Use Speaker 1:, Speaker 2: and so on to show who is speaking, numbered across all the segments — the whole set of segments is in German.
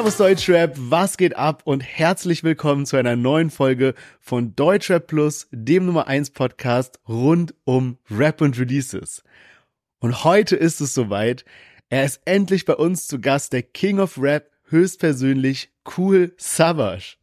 Speaker 1: Servus Deutschrap, was geht ab und herzlich willkommen zu einer neuen Folge von Deutschrap Plus, dem Nummer 1 Podcast rund um Rap und Releases. Und heute ist es soweit. Er ist endlich bei uns zu Gast, der King of Rap, höchstpersönlich Cool Savage.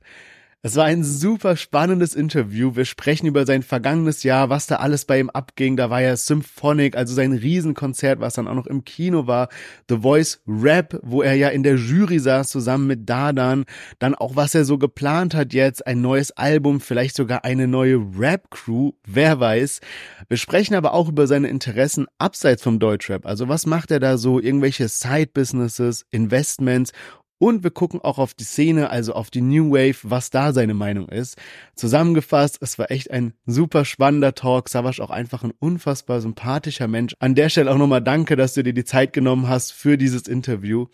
Speaker 1: Es war ein super spannendes Interview. Wir sprechen über sein vergangenes Jahr, was da alles bei ihm abging. Da war ja Symphonic, also sein Riesenkonzert, was dann auch noch im Kino war. The Voice Rap, wo er ja in der Jury saß, zusammen mit Dadan. Dann auch, was er so geplant hat jetzt. Ein neues Album, vielleicht sogar eine neue Rap-Crew. Wer weiß. Wir sprechen aber auch über seine Interessen abseits vom Deutschrap. Also was macht er da so? Irgendwelche Side-Businesses, Investments und wir gucken auch auf die Szene, also auf die New Wave, was da seine Meinung ist. Zusammengefasst, es war echt ein super spannender Talk. Savasch auch einfach ein unfassbar sympathischer Mensch. An der Stelle auch nochmal danke, dass du dir die Zeit genommen hast für dieses Interview.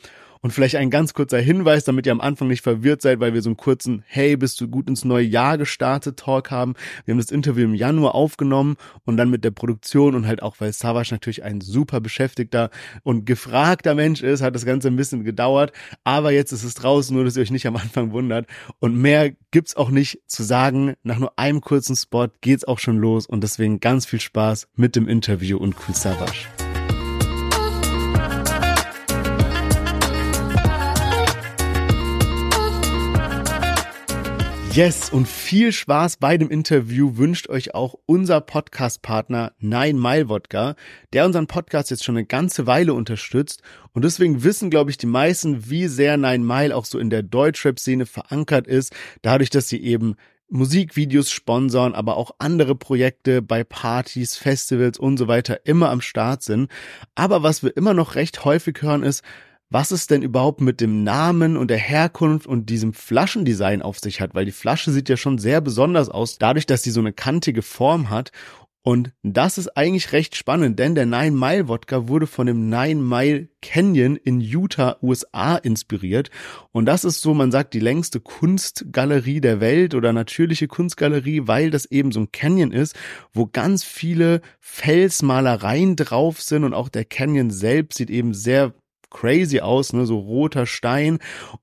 Speaker 1: Und vielleicht ein ganz kurzer Hinweis, damit ihr am Anfang nicht verwirrt seid, weil wir so einen kurzen Hey, bist du gut ins neue Jahr gestartet Talk haben. Wir haben das Interview im Januar aufgenommen und dann mit der Produktion und halt auch, weil Savas natürlich ein super beschäftigter und gefragter Mensch ist, hat das Ganze ein bisschen gedauert. Aber jetzt ist es draußen, nur dass ihr euch nicht am Anfang wundert. Und mehr gibt's auch nicht zu sagen. Nach nur einem kurzen Spot geht's auch schon los und deswegen ganz viel Spaß mit dem Interview und Cool Savage. Yes, und viel Spaß bei dem Interview wünscht euch auch unser Podcast-Partner Nine Mile Wodka, der unseren Podcast jetzt schon eine ganze Weile unterstützt. Und deswegen wissen, glaube ich, die meisten, wie sehr Nine Mile auch so in der Deutschrap-Szene verankert ist, dadurch, dass sie eben Musikvideos sponsern, aber auch andere Projekte bei Partys, Festivals und so weiter immer am Start sind. Aber was wir immer noch recht häufig hören ist, was es denn überhaupt mit dem Namen und der Herkunft und diesem Flaschendesign auf sich hat, weil die Flasche sieht ja schon sehr besonders aus, dadurch, dass sie so eine kantige Form hat. Und das ist eigentlich recht spannend, denn der Nine Mile Wodka wurde von dem Nine Mile Canyon in Utah, USA inspiriert. Und das ist so, man sagt, die längste Kunstgalerie der Welt oder natürliche Kunstgalerie, weil das eben so ein Canyon ist, wo ganz viele Felsmalereien drauf sind und auch der Canyon selbst sieht eben sehr crazy aus, ne, so roter Stein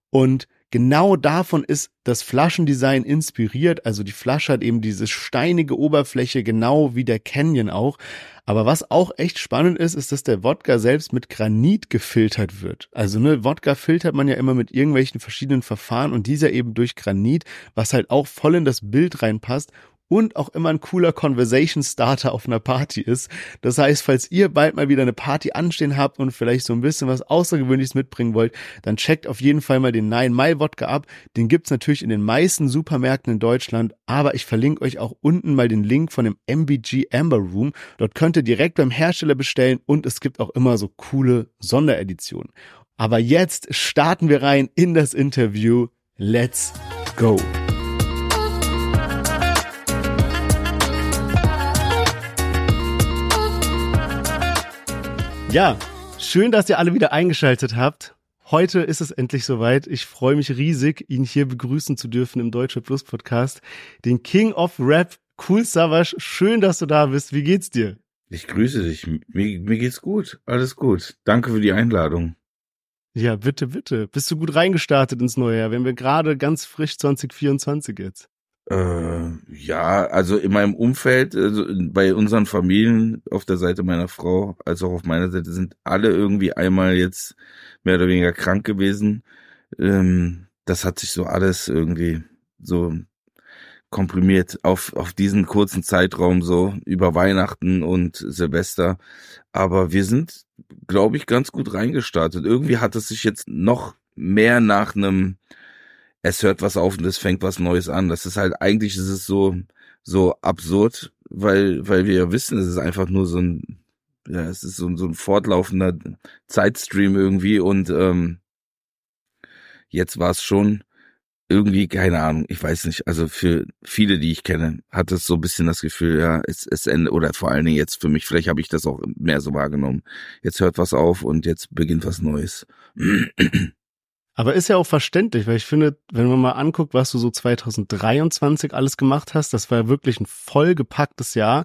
Speaker 1: und genau davon ist das Flaschendesign inspiriert. Also die Flasche hat eben diese steinige Oberfläche, genau wie der Canyon auch. Aber was auch echt spannend ist, ist, dass der Wodka selbst mit Granit gefiltert wird. Also ne, Wodka filtert man ja immer mit irgendwelchen verschiedenen Verfahren und dieser eben durch Granit, was halt auch voll in das Bild reinpasst und auch immer ein cooler Conversation Starter auf einer Party ist. Das heißt, falls ihr bald mal wieder eine Party anstehen habt und vielleicht so ein bisschen was Außergewöhnliches mitbringen wollt, dann checkt auf jeden Fall mal den 9 Mai Wodka ab. Den gibt's natürlich in den meisten Supermärkten in Deutschland, aber ich verlinke euch auch unten mal den Link von dem MBG Amber Room. Dort könnt ihr direkt beim Hersteller bestellen und es gibt auch immer so coole Sondereditionen. Aber jetzt starten wir rein in das Interview. Let's go! Ja, schön, dass ihr alle wieder eingeschaltet habt. Heute ist es endlich soweit. Ich freue mich riesig, ihn hier begrüßen zu dürfen im Deutsche Plus Podcast. Den King of Rap, Cool Savage. Schön, dass du da bist. Wie geht's dir?
Speaker 2: Ich grüße dich. Mir, mir geht's gut. Alles gut. Danke für die Einladung.
Speaker 1: Ja, bitte, bitte. Bist du gut reingestartet ins neue Jahr? Wenn wir gerade ganz frisch 2024 jetzt.
Speaker 2: Äh, ja, also in meinem Umfeld, also bei unseren Familien auf der Seite meiner Frau, als auch auf meiner Seite, sind alle irgendwie einmal jetzt mehr oder weniger krank gewesen. Ähm, das hat sich so alles irgendwie so komprimiert auf, auf diesen kurzen Zeitraum so über Weihnachten und Silvester. Aber wir sind, glaube ich, ganz gut reingestartet. Irgendwie hat es sich jetzt noch mehr nach einem es hört was auf und es fängt was Neues an. Das ist halt, eigentlich ist es so, so absurd, weil, weil wir ja wissen, es ist einfach nur so ein, ja, es ist so, so ein fortlaufender Zeitstream irgendwie und ähm, jetzt war es schon irgendwie, keine Ahnung, ich weiß nicht, also für viele, die ich kenne, hat es so ein bisschen das Gefühl, ja, es, es endet, oder vor allen Dingen jetzt für mich, vielleicht habe ich das auch mehr so wahrgenommen. Jetzt hört was auf und jetzt beginnt was Neues.
Speaker 1: Aber ist ja auch verständlich, weil ich finde, wenn man mal anguckt, was du so 2023 alles gemacht hast, das war ja wirklich ein vollgepacktes Jahr.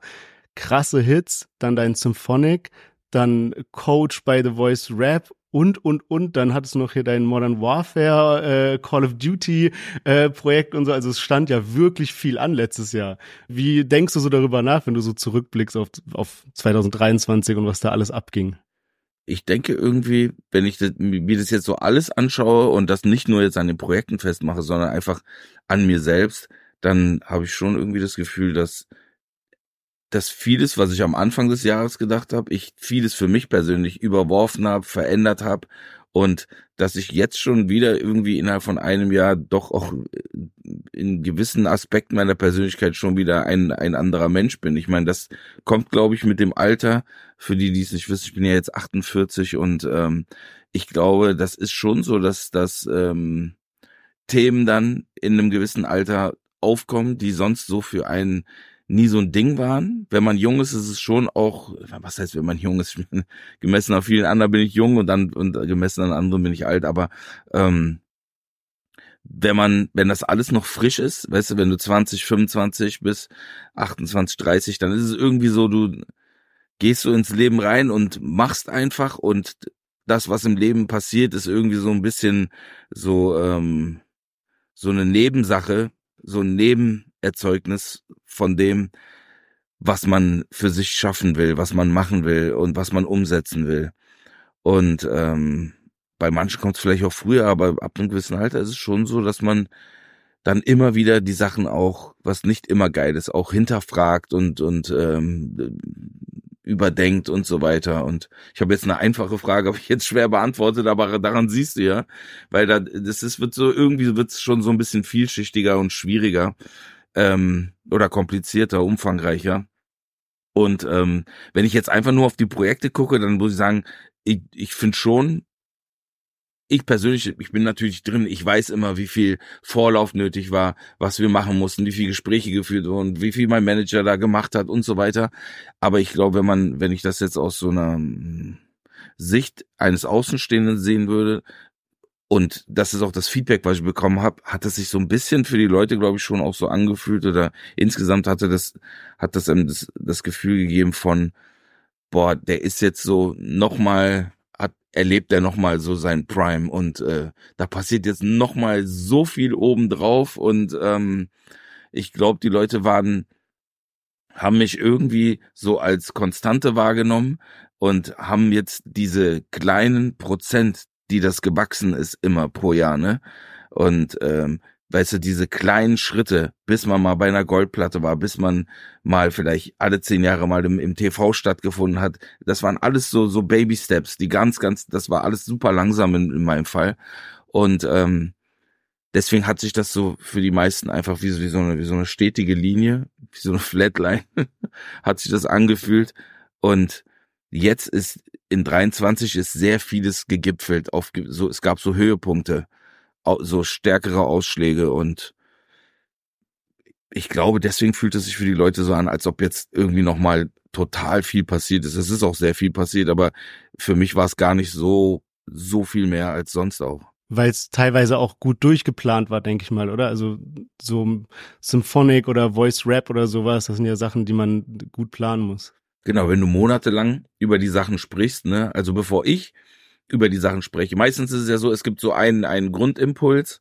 Speaker 1: Krasse Hits, dann dein Symphonic, dann Coach bei The Voice Rap und, und, und. Dann hattest du noch hier dein Modern Warfare, äh, Call of Duty äh, Projekt und so. Also es stand ja wirklich viel an letztes Jahr. Wie denkst du so darüber nach, wenn du so zurückblickst auf, auf 2023 und was da alles abging?
Speaker 2: Ich denke irgendwie, wenn ich das, mir das jetzt so alles anschaue und das nicht nur jetzt an den Projekten festmache, sondern einfach an mir selbst, dann habe ich schon irgendwie das Gefühl, dass dass vieles, was ich am Anfang des Jahres gedacht habe, ich vieles für mich persönlich überworfen habe, verändert habe und dass ich jetzt schon wieder irgendwie innerhalb von einem Jahr doch auch in gewissen Aspekten meiner Persönlichkeit schon wieder ein, ein anderer Mensch bin. Ich meine, das kommt, glaube ich, mit dem Alter. Für die, die es nicht wissen, ich bin ja jetzt 48 und ähm, ich glaube, das ist schon so, dass dass ähm, Themen dann in einem gewissen Alter aufkommen, die sonst so für einen nie so ein Ding waren. Wenn man jung ist, ist es schon auch, was heißt, wenn man jung ist? gemessen an vielen anderen bin ich jung und dann und gemessen an anderen bin ich alt, aber ähm, wenn man, wenn das alles noch frisch ist, weißt du, wenn du 20, 25 bis 28, 30, dann ist es irgendwie so, du gehst so ins Leben rein und machst einfach und das, was im Leben passiert, ist irgendwie so ein bisschen so, ähm, so eine Nebensache, so ein Nebenerzeugnis von dem, was man für sich schaffen will, was man machen will und was man umsetzen will. Und ähm, bei manchen kommt es vielleicht auch früher, aber ab einem gewissen Alter ist es schon so, dass man dann immer wieder die Sachen auch, was nicht immer geil ist, auch hinterfragt und und ähm, überdenkt und so weiter. Und ich habe jetzt eine einfache Frage, habe ich jetzt schwer beantwortet, aber daran siehst du ja, weil da das ist wird so irgendwie wird's schon so ein bisschen vielschichtiger und schwieriger ähm, oder komplizierter, umfangreicher. Und ähm, wenn ich jetzt einfach nur auf die Projekte gucke, dann muss ich sagen, ich, ich finde schon, ich persönlich, ich bin natürlich drin, ich weiß immer, wie viel Vorlauf nötig war, was wir machen mussten, wie viele Gespräche geführt wurden, wie viel mein Manager da gemacht hat und so weiter. Aber ich glaube, wenn man, wenn ich das jetzt aus so einer hm, Sicht eines Außenstehenden sehen würde, und das ist auch das Feedback, was ich bekommen habe, hat es sich so ein bisschen für die Leute, glaube ich, schon auch so angefühlt? Oder insgesamt hatte das, hat das das, das Gefühl gegeben von, boah, der ist jetzt so nochmal erlebt er nochmal so sein Prime. Und äh, da passiert jetzt nochmal so viel obendrauf. Und ähm, ich glaube, die Leute waren, haben mich irgendwie so als Konstante wahrgenommen und haben jetzt diese kleinen Prozent, die das gewachsen ist, immer pro Jahr, ne? Und ähm, weißt du, diese kleinen Schritte, bis man mal bei einer Goldplatte war, bis man mal vielleicht alle zehn Jahre mal im, im TV stattgefunden hat, das waren alles so, so Baby Steps, die ganz, ganz, das war alles super langsam in, in meinem Fall. Und ähm, deswegen hat sich das so für die meisten einfach wie, wie, so eine, wie so eine stetige Linie, wie so eine Flatline, hat sich das angefühlt. Und jetzt ist in 23 ist sehr vieles gegipfelt auf so es gab so Höhepunkte so stärkere Ausschläge und ich glaube, deswegen fühlt es sich für die Leute so an, als ob jetzt irgendwie nochmal total viel passiert ist. Es ist auch sehr viel passiert, aber für mich war es gar nicht so, so viel mehr als sonst auch.
Speaker 1: Weil es teilweise auch gut durchgeplant war, denke ich mal, oder? Also so Symphonic oder Voice Rap oder sowas, das sind ja Sachen, die man gut planen muss.
Speaker 2: Genau, wenn du monatelang über die Sachen sprichst, ne? Also bevor ich über die Sachen spreche. Meistens ist es ja so, es gibt so einen, einen Grundimpuls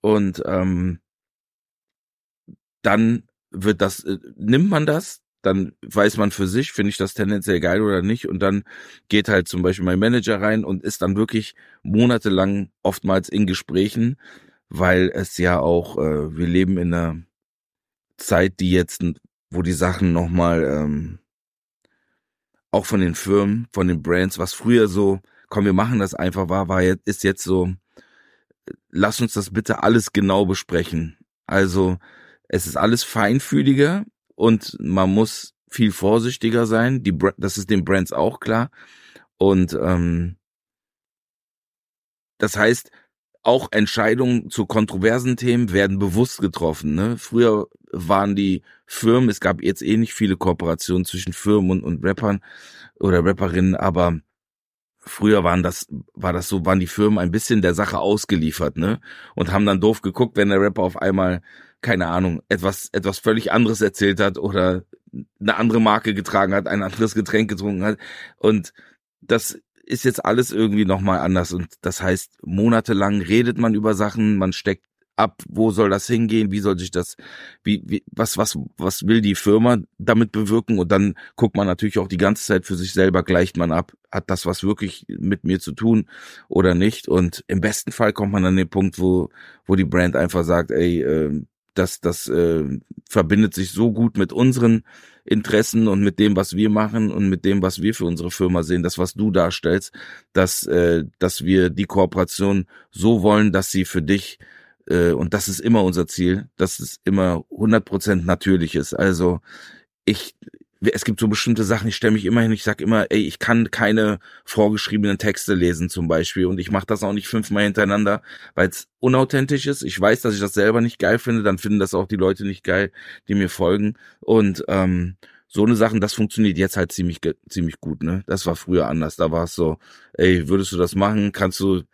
Speaker 2: und ähm, dann wird das, äh, nimmt man das, dann weiß man für sich, finde ich das tendenziell geil oder nicht. Und dann geht halt zum Beispiel mein Manager rein und ist dann wirklich monatelang oftmals in Gesprächen, weil es ja auch, äh, wir leben in einer Zeit, die jetzt, wo die Sachen nochmal, ähm, auch von den Firmen, von den Brands, was früher so komm, wir machen das einfach, war, war jetzt, ist jetzt so, lass uns das bitte alles genau besprechen. Also, es ist alles feinfühliger und man muss viel vorsichtiger sein. Die, das ist den Brands auch klar. Und ähm, das heißt, auch Entscheidungen zu kontroversen Themen werden bewusst getroffen. Ne? Früher waren die Firmen, es gab jetzt eh nicht viele Kooperationen zwischen Firmen und, und Rappern oder Rapperinnen, aber früher waren das, war das so, waren die Firmen ein bisschen der Sache ausgeliefert, ne? Und haben dann doof geguckt, wenn der Rapper auf einmal, keine Ahnung, etwas, etwas völlig anderes erzählt hat oder eine andere Marke getragen hat, ein anderes Getränk getrunken hat. Und das ist jetzt alles irgendwie nochmal anders. Und das heißt, monatelang redet man über Sachen, man steckt ab, wo soll das hingehen, wie soll sich das, wie, wie, was, was, was will die Firma damit bewirken und dann guckt man natürlich auch die ganze Zeit für sich selber, gleicht man ab, hat das was wirklich mit mir zu tun oder nicht und im besten Fall kommt man an den Punkt, wo, wo die Brand einfach sagt, ey, äh, das, das äh, verbindet sich so gut mit unseren Interessen und mit dem, was wir machen und mit dem, was wir für unsere Firma sehen, das, was du darstellst, dass, äh, dass wir die Kooperation so wollen, dass sie für dich äh, und das ist immer unser Ziel, dass es immer 100% natürlich ist. Also ich, es gibt so bestimmte Sachen, ich stelle mich immer hin, ich sag immer, ey, ich kann keine vorgeschriebenen Texte lesen zum Beispiel und ich mache das auch nicht fünfmal hintereinander, weil es unauthentisch ist. Ich weiß, dass ich das selber nicht geil finde, dann finden das auch die Leute nicht geil, die mir folgen und ähm, so eine Sachen, das funktioniert jetzt halt ziemlich ziemlich gut, ne? Das war früher anders. Da war es so, ey, würdest du das machen? Kannst du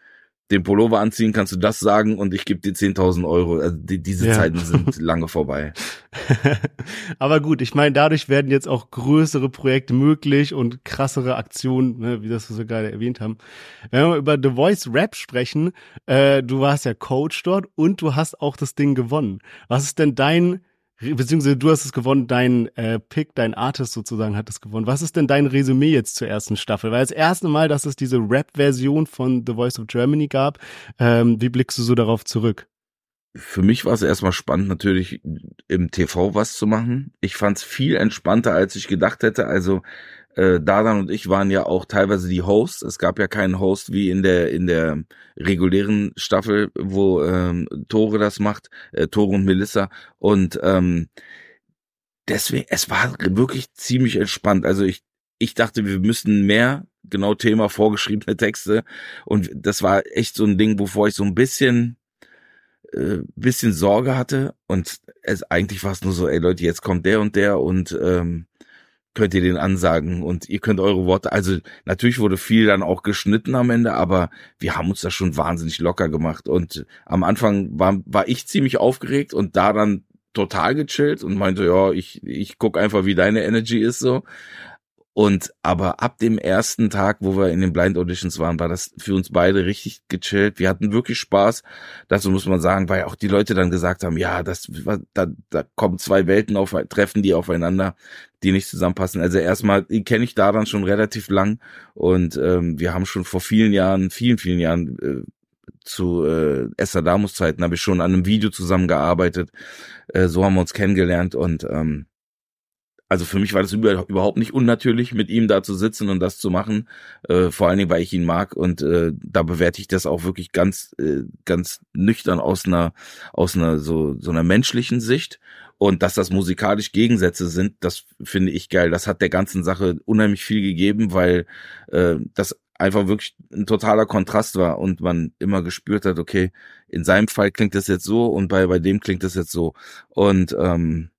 Speaker 2: den Pullover anziehen, kannst du das sagen und ich gebe dir 10.000 Euro. Also die, diese ja. Zeiten sind lange vorbei.
Speaker 1: Aber gut, ich meine, dadurch werden jetzt auch größere Projekte möglich und krassere Aktionen, ne, wie das wir so gerade erwähnt haben. Wenn wir über The Voice Rap sprechen, äh, du warst ja Coach dort und du hast auch das Ding gewonnen. Was ist denn dein beziehungsweise du hast es gewonnen, dein äh, Pick, dein Artist sozusagen hat es gewonnen. Was ist denn dein Resümee jetzt zur ersten Staffel? Weil das erste Mal, dass es diese Rap-Version von The Voice of Germany gab, ähm, wie blickst du so darauf zurück?
Speaker 2: Für mich war es erstmal spannend, natürlich im TV was zu machen. Ich fand es viel entspannter, als ich gedacht hätte. Also äh, Dadan und ich waren ja auch teilweise die Hosts. Es gab ja keinen Host wie in der in der regulären Staffel, wo ähm, Tore das macht, äh, Tore und Melissa. Und ähm, deswegen, es war wirklich ziemlich entspannt. Also ich ich dachte, wir müssten mehr genau Thema vorgeschriebene Texte und das war echt so ein Ding, wovor ich so ein bisschen äh, bisschen Sorge hatte und es eigentlich war es nur so, ey Leute, jetzt kommt der und der und ähm, könnt ihr den ansagen und ihr könnt eure Worte, also natürlich wurde viel dann auch geschnitten am Ende, aber wir haben uns das schon wahnsinnig locker gemacht und am Anfang war, war ich ziemlich aufgeregt und da dann total gechillt und meinte, ja, ich, ich guck einfach, wie deine Energy ist so. Und aber ab dem ersten Tag, wo wir in den Blind Auditions waren, war das für uns beide richtig gechillt. Wir hatten wirklich Spaß. Dazu muss man sagen, weil auch die Leute dann gesagt haben, ja, das da, da kommen zwei Welten auf, treffen die aufeinander, die nicht zusammenpassen. Also erstmal kenne ich da dann schon relativ lang und ähm, wir haben schon vor vielen Jahren, vielen, vielen Jahren äh, zu äh, Estadamus Zeiten habe ich schon an einem Video zusammengearbeitet. Äh, so haben wir uns kennengelernt und ähm, also für mich war das überhaupt nicht unnatürlich, mit ihm da zu sitzen und das zu machen. Äh, vor allen Dingen, weil ich ihn mag und äh, da bewerte ich das auch wirklich ganz, äh, ganz nüchtern aus einer, aus einer so so einer menschlichen Sicht. Und dass das musikalisch Gegensätze sind, das finde ich geil. Das hat der ganzen Sache unheimlich viel gegeben, weil äh, das einfach wirklich ein totaler Kontrast war und man immer gespürt hat, okay, in seinem Fall klingt das jetzt so und bei bei dem klingt das jetzt so. Und ähm,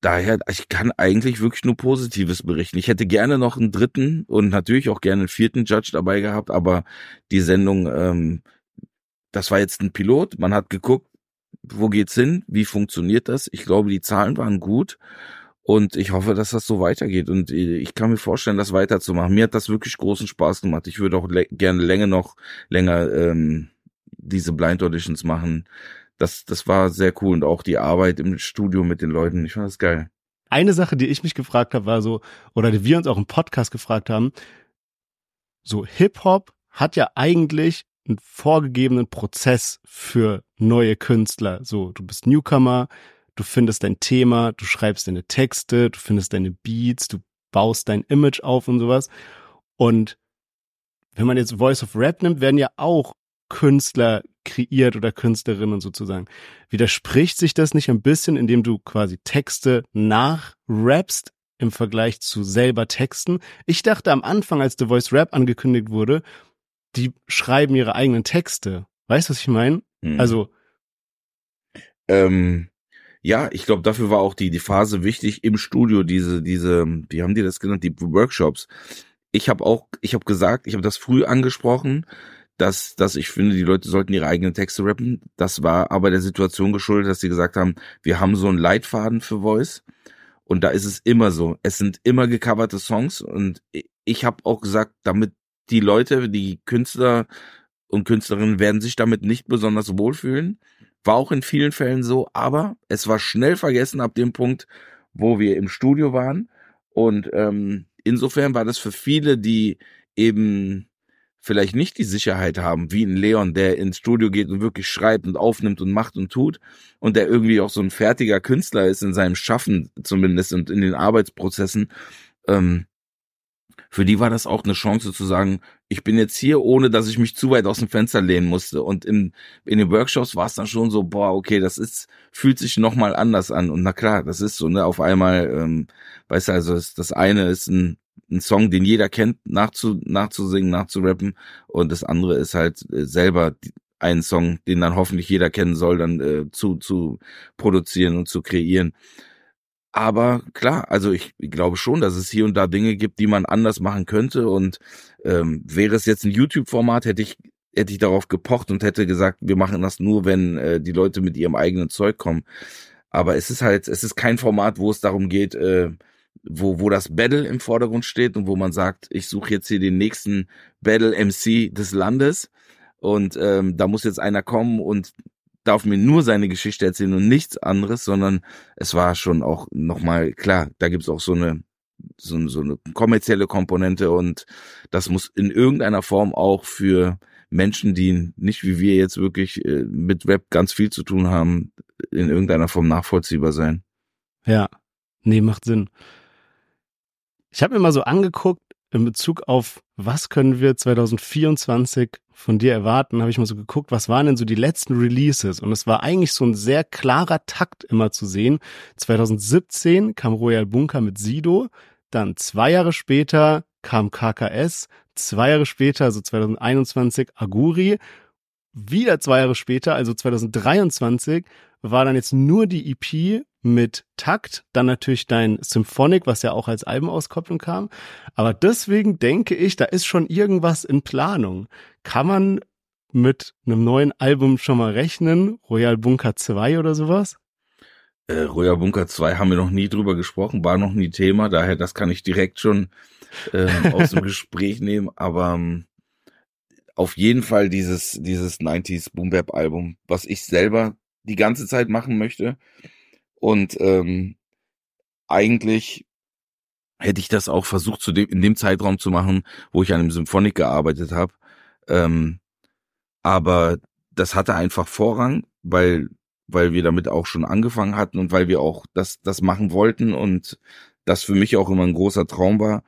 Speaker 2: daher, ich kann eigentlich wirklich nur Positives berichten. Ich hätte gerne noch einen dritten und natürlich auch gerne einen vierten Judge dabei gehabt, aber die Sendung, ähm, das war jetzt ein Pilot. Man hat geguckt, wo geht's hin, wie funktioniert das. Ich glaube, die Zahlen waren gut und ich hoffe, dass das so weitergeht. Und ich kann mir vorstellen, das weiterzumachen. Mir hat das wirklich großen Spaß gemacht. Ich würde auch gerne länger noch länger ähm, diese Blind Auditions machen das, das war sehr cool und auch die Arbeit im Studio mit den Leuten. Ich fand das geil.
Speaker 1: Eine Sache, die ich mich gefragt habe, war so, oder die wir uns auch im Podcast gefragt haben, so Hip-Hop hat ja eigentlich einen vorgegebenen Prozess für neue Künstler. So, du bist Newcomer, du findest dein Thema, du schreibst deine Texte, du findest deine Beats, du baust dein Image auf und sowas. Und wenn man jetzt Voice of Rap nimmt, werden ja auch Künstler kreiert oder Künstlerinnen sozusagen. Widerspricht sich das nicht ein bisschen, indem du quasi Texte nachrappst im Vergleich zu selber Texten? Ich dachte am Anfang, als The Voice Rap angekündigt wurde, die schreiben ihre eigenen Texte. Weißt du, was ich meine? Hm. Also.
Speaker 2: Ähm, ja, ich glaube, dafür war auch die, die Phase wichtig im Studio, diese, diese, wie haben die das genannt, die Workshops. Ich habe auch, ich habe gesagt, ich habe das früh angesprochen, dass, dass ich finde, die Leute sollten ihre eigenen Texte rappen. Das war aber der Situation geschuldet, dass sie gesagt haben, wir haben so einen Leitfaden für Voice. Und da ist es immer so. Es sind immer gecoverte Songs. Und ich habe auch gesagt, damit die Leute, die Künstler und Künstlerinnen werden sich damit nicht besonders wohlfühlen. War auch in vielen Fällen so, aber es war schnell vergessen ab dem Punkt, wo wir im Studio waren. Und ähm, insofern war das für viele, die eben vielleicht nicht die Sicherheit haben, wie ein Leon, der ins Studio geht und wirklich schreibt und aufnimmt und macht und tut und der irgendwie auch so ein fertiger Künstler ist in seinem Schaffen zumindest und in den Arbeitsprozessen, ähm, für die war das auch eine Chance zu sagen, ich bin jetzt hier, ohne dass ich mich zu weit aus dem Fenster lehnen musste. Und in, in den Workshops war es dann schon so, boah, okay, das ist, fühlt sich nochmal anders an. Und na klar, das ist so, ne, auf einmal, ähm, weißt du, also das, das eine ist ein, ein Song, den jeder kennt, nachzu, nachzusingen, nachzurappen. Und das andere ist halt äh, selber einen Song, den dann hoffentlich jeder kennen soll, dann äh, zu, zu produzieren und zu kreieren. Aber klar, also ich glaube schon, dass es hier und da Dinge gibt, die man anders machen könnte. Und ähm, wäre es jetzt ein YouTube-Format, hätte ich hätte ich darauf gepocht und hätte gesagt, wir machen das nur, wenn äh, die Leute mit ihrem eigenen Zeug kommen. Aber es ist halt, es ist kein Format, wo es darum geht, äh, wo, wo das Battle im Vordergrund steht und wo man sagt, ich suche jetzt hier den nächsten Battle MC des Landes und ähm, da muss jetzt einer kommen und darf mir nur seine Geschichte erzählen und nichts anderes, sondern es war schon auch nochmal, klar, da gibt's auch so eine, so, so eine kommerzielle Komponente und das muss in irgendeiner Form auch für Menschen, die nicht wie wir jetzt wirklich äh, mit Rap ganz viel zu tun haben, in irgendeiner Form nachvollziehbar sein.
Speaker 1: Ja, nee, macht Sinn. Ich habe mir mal so angeguckt, in Bezug auf, was können wir 2024 von dir erwarten, habe ich mal so geguckt, was waren denn so die letzten Releases? Und es war eigentlich so ein sehr klarer Takt immer zu sehen. 2017 kam Royal Bunker mit Sido, dann zwei Jahre später kam KKS, zwei Jahre später, also 2021, Aguri, wieder zwei Jahre später, also 2023, war dann jetzt nur die EP mit Takt, dann natürlich dein Symphonic, was ja auch als Albenauskopplung kam. Aber deswegen denke ich, da ist schon irgendwas in Planung. Kann man mit einem neuen Album schon mal rechnen? Royal Bunker 2 oder sowas?
Speaker 2: Äh, Royal Bunker 2 haben wir noch nie drüber gesprochen, war noch nie Thema, daher das kann ich direkt schon äh, aus dem Gespräch nehmen, aber ähm, auf jeden Fall dieses, dieses 90s Boom Bap Album, was ich selber die ganze Zeit machen möchte. Und ähm, eigentlich hätte ich das auch versucht, zu dem, in dem Zeitraum zu machen, wo ich an einem Symphonik gearbeitet habe. Ähm, aber das hatte einfach Vorrang, weil weil wir damit auch schon angefangen hatten und weil wir auch das das machen wollten und das für mich auch immer ein großer Traum war,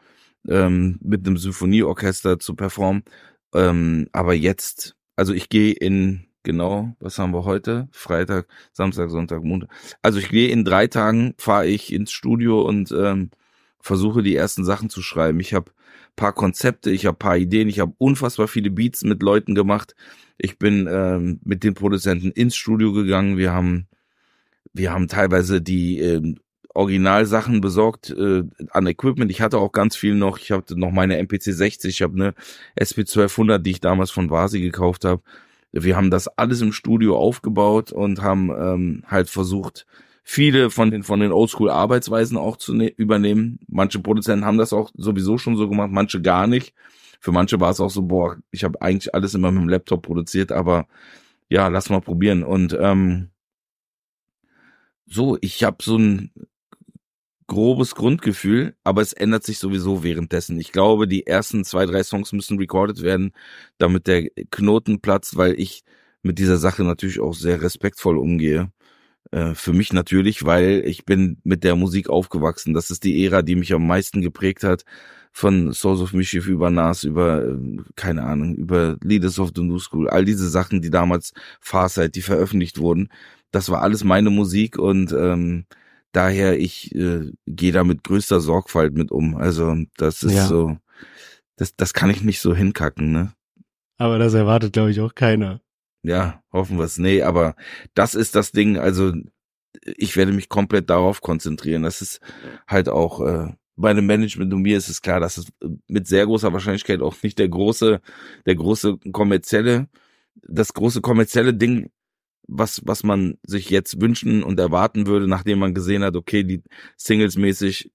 Speaker 2: ähm, mit einem Symphonieorchester zu performen. Ähm, aber jetzt, also ich gehe in genau, was haben wir heute? Freitag, Samstag, Sonntag, Montag. Also ich gehe in drei Tagen, fahre ich ins Studio und ähm, versuche die ersten Sachen zu schreiben. Ich habe paar Konzepte, ich habe paar Ideen, ich habe unfassbar viele Beats mit Leuten gemacht. Ich bin ähm, mit den Produzenten ins Studio gegangen. Wir haben wir haben teilweise die ähm, Originalsachen besorgt äh, an Equipment. Ich hatte auch ganz viel noch. Ich hatte noch meine MPC 60, ich habe eine SP 1200, die ich damals von Vasi gekauft habe wir haben das alles im Studio aufgebaut und haben ähm, halt versucht, viele von den von den Oldschool-Arbeitsweisen auch zu ne übernehmen. Manche Produzenten haben das auch sowieso schon so gemacht, manche gar nicht. Für manche war es auch so, boah, ich habe eigentlich alles immer mit dem Laptop produziert, aber ja, lass mal probieren. Und ähm, so, ich habe so ein grobes Grundgefühl, aber es ändert sich sowieso währenddessen. Ich glaube, die ersten zwei, drei Songs müssen recorded werden, damit der Knoten platzt, weil ich mit dieser Sache natürlich auch sehr respektvoll umgehe. Äh, für mich natürlich, weil ich bin mit der Musik aufgewachsen. Das ist die Ära, die mich am meisten geprägt hat. Von Souls of Mischief über Nas, über, äh, keine Ahnung, über Leaders of the New School. All diese Sachen, die damals Farsight, die veröffentlicht wurden. Das war alles meine Musik und ähm, daher ich äh, gehe da mit größter Sorgfalt mit um. Also das ist ja. so, das, das kann ich nicht so hinkacken, ne?
Speaker 1: Aber das erwartet, glaube ich, auch keiner.
Speaker 2: Ja, hoffen wir es. Nee, aber das ist das Ding, also ich werde mich komplett darauf konzentrieren. Das ist halt auch äh, bei einem Management und mir ist es klar, dass es mit sehr großer Wahrscheinlichkeit auch nicht der große, der große kommerzielle, das große kommerzielle Ding was, was man sich jetzt wünschen und erwarten würde, nachdem man gesehen hat, okay, die Singles mäßig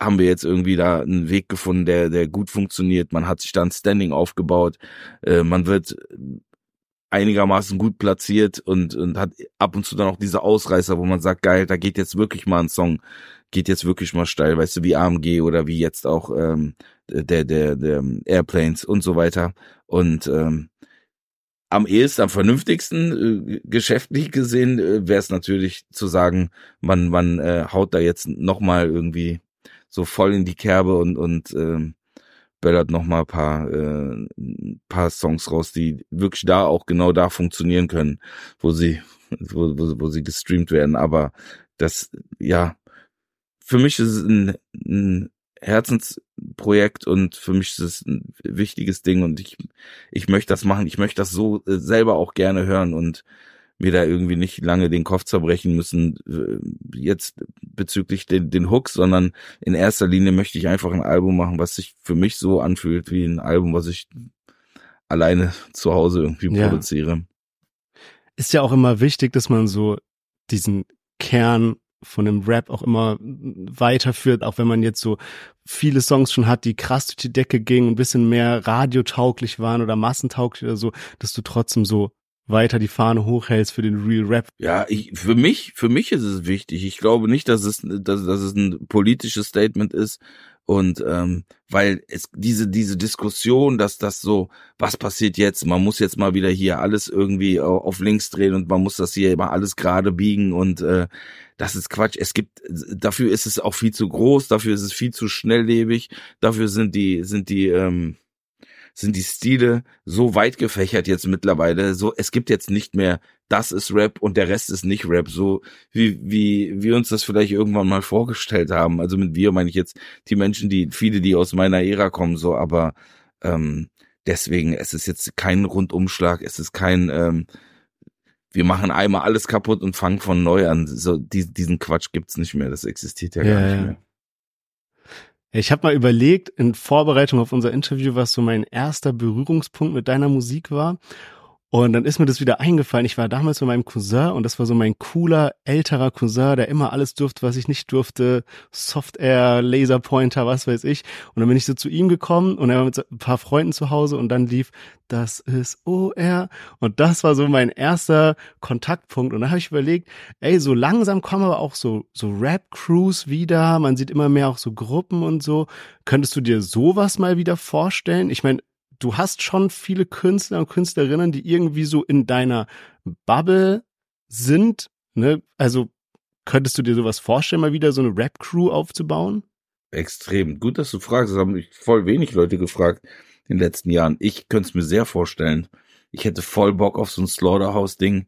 Speaker 2: haben wir jetzt irgendwie da einen Weg gefunden, der, der gut funktioniert. Man hat sich da ein Standing aufgebaut. Äh, man wird einigermaßen gut platziert und, und hat ab und zu dann auch diese Ausreißer, wo man sagt, geil, da geht jetzt wirklich mal ein Song, geht jetzt wirklich mal steil, weißt du, wie AMG oder wie jetzt auch ähm, der, der, der Airplanes und so weiter. Und ähm, am ehesten, am vernünftigsten, äh, geschäftlich gesehen, äh, wäre es natürlich zu sagen, man, man äh, haut da jetzt nochmal irgendwie so voll in die Kerbe und, und äh, böllert nochmal ein paar, äh, paar Songs raus, die wirklich da auch genau da funktionieren können, wo sie, wo, wo, wo sie gestreamt werden. Aber das, ja, für mich ist es ein, ein Herzensprojekt und für mich ist es ein wichtiges Ding und ich, ich möchte das machen. Ich möchte das so äh, selber auch gerne hören und mir da irgendwie nicht lange den Kopf zerbrechen müssen, äh, jetzt bezüglich den, den Hooks, sondern in erster Linie möchte ich einfach ein Album machen, was sich für mich so anfühlt wie ein Album, was ich alleine zu Hause irgendwie ja. produziere.
Speaker 1: Ist ja auch immer wichtig, dass man so diesen Kern von dem Rap auch immer weiterführt, auch wenn man jetzt so viele Songs schon hat, die krass durch die Decke gingen, ein bisschen mehr radiotauglich waren oder massentauglich oder so, dass du trotzdem so weiter die Fahne hochhältst für den Real Rap.
Speaker 2: Ja, ich, für mich, für mich ist es wichtig. Ich glaube nicht, dass es, dass, dass es ein politisches Statement ist, und ähm, weil es diese diese Diskussion, dass das so, was passiert jetzt? Man muss jetzt mal wieder hier alles irgendwie auf links drehen und man muss das hier immer alles gerade biegen und äh, das ist Quatsch. Es gibt dafür ist es auch viel zu groß, dafür ist es viel zu schnelllebig, dafür sind die sind die ähm, sind die Stile so weit gefächert jetzt mittlerweile. So, es gibt jetzt nicht mehr, das ist Rap und der Rest ist nicht Rap. So wie, wie wir uns das vielleicht irgendwann mal vorgestellt haben. Also mit wir meine ich jetzt die Menschen, die, viele, die aus meiner Ära kommen, so, aber ähm, deswegen, es ist jetzt kein Rundumschlag, es ist kein, ähm, wir machen einmal alles kaputt und fangen von neu an. So, die, diesen Quatsch gibt's nicht mehr, das existiert ja, ja gar nicht mehr.
Speaker 1: Ich habe mal überlegt, in Vorbereitung auf unser Interview, was so mein erster Berührungspunkt mit deiner Musik war. Und dann ist mir das wieder eingefallen. Ich war damals mit meinem Cousin und das war so mein cooler, älterer Cousin, der immer alles durfte, was ich nicht durfte. Software, Laserpointer, was weiß ich. Und dann bin ich so zu ihm gekommen und er war mit ein paar Freunden zu Hause und dann lief, das ist OR. Und das war so mein erster Kontaktpunkt. Und da habe ich überlegt, ey, so langsam kommen aber auch so, so Rap-Crews wieder. Man sieht immer mehr auch so Gruppen und so. Könntest du dir sowas mal wieder vorstellen? Ich meine, du hast schon viele Künstler und Künstlerinnen, die irgendwie so in deiner Bubble sind. Ne? Also könntest du dir sowas vorstellen, mal wieder so eine Rap-Crew aufzubauen?
Speaker 2: Extrem. Gut, dass du fragst. Das haben mich voll wenig Leute gefragt in den letzten Jahren. Ich könnte es mir sehr vorstellen. Ich hätte voll Bock auf so ein Slaughterhouse-Ding.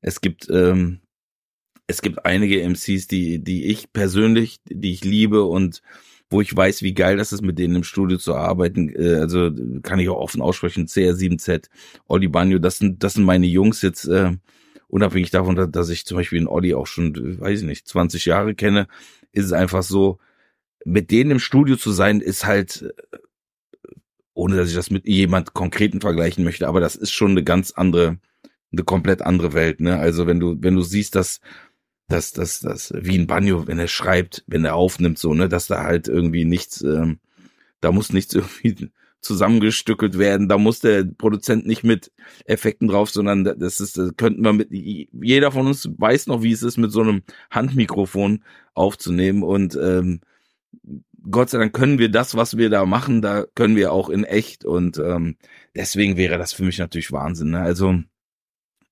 Speaker 2: Es gibt, ähm, es gibt einige MCs, die, die ich persönlich, die ich liebe und wo ich weiß, wie geil das ist, mit denen im Studio zu arbeiten. Äh, also kann ich auch offen aussprechen, CR7Z, Olli Banjo, das sind, das sind meine Jungs jetzt, äh, unabhängig davon, dass ich zum Beispiel den Olli auch schon, weiß ich nicht, 20 Jahre kenne, ist es einfach so, mit denen im Studio zu sein, ist halt, äh, ohne dass ich das mit jemand Konkreten vergleichen möchte, aber das ist schon eine ganz andere, eine komplett andere Welt, ne? Also wenn du, wenn du siehst, dass dass das, das, wie ein Banjo, wenn er schreibt, wenn er aufnimmt, so, ne, dass da halt irgendwie nichts, ähm, da muss nichts irgendwie zusammengestückelt werden, da muss der Produzent nicht mit Effekten drauf, sondern das ist, das könnten wir mit, jeder von uns weiß noch, wie es ist, mit so einem Handmikrofon aufzunehmen und ähm, Gott sei Dank können wir das, was wir da machen, da können wir auch in echt und ähm, deswegen wäre das für mich natürlich Wahnsinn. Ne? Also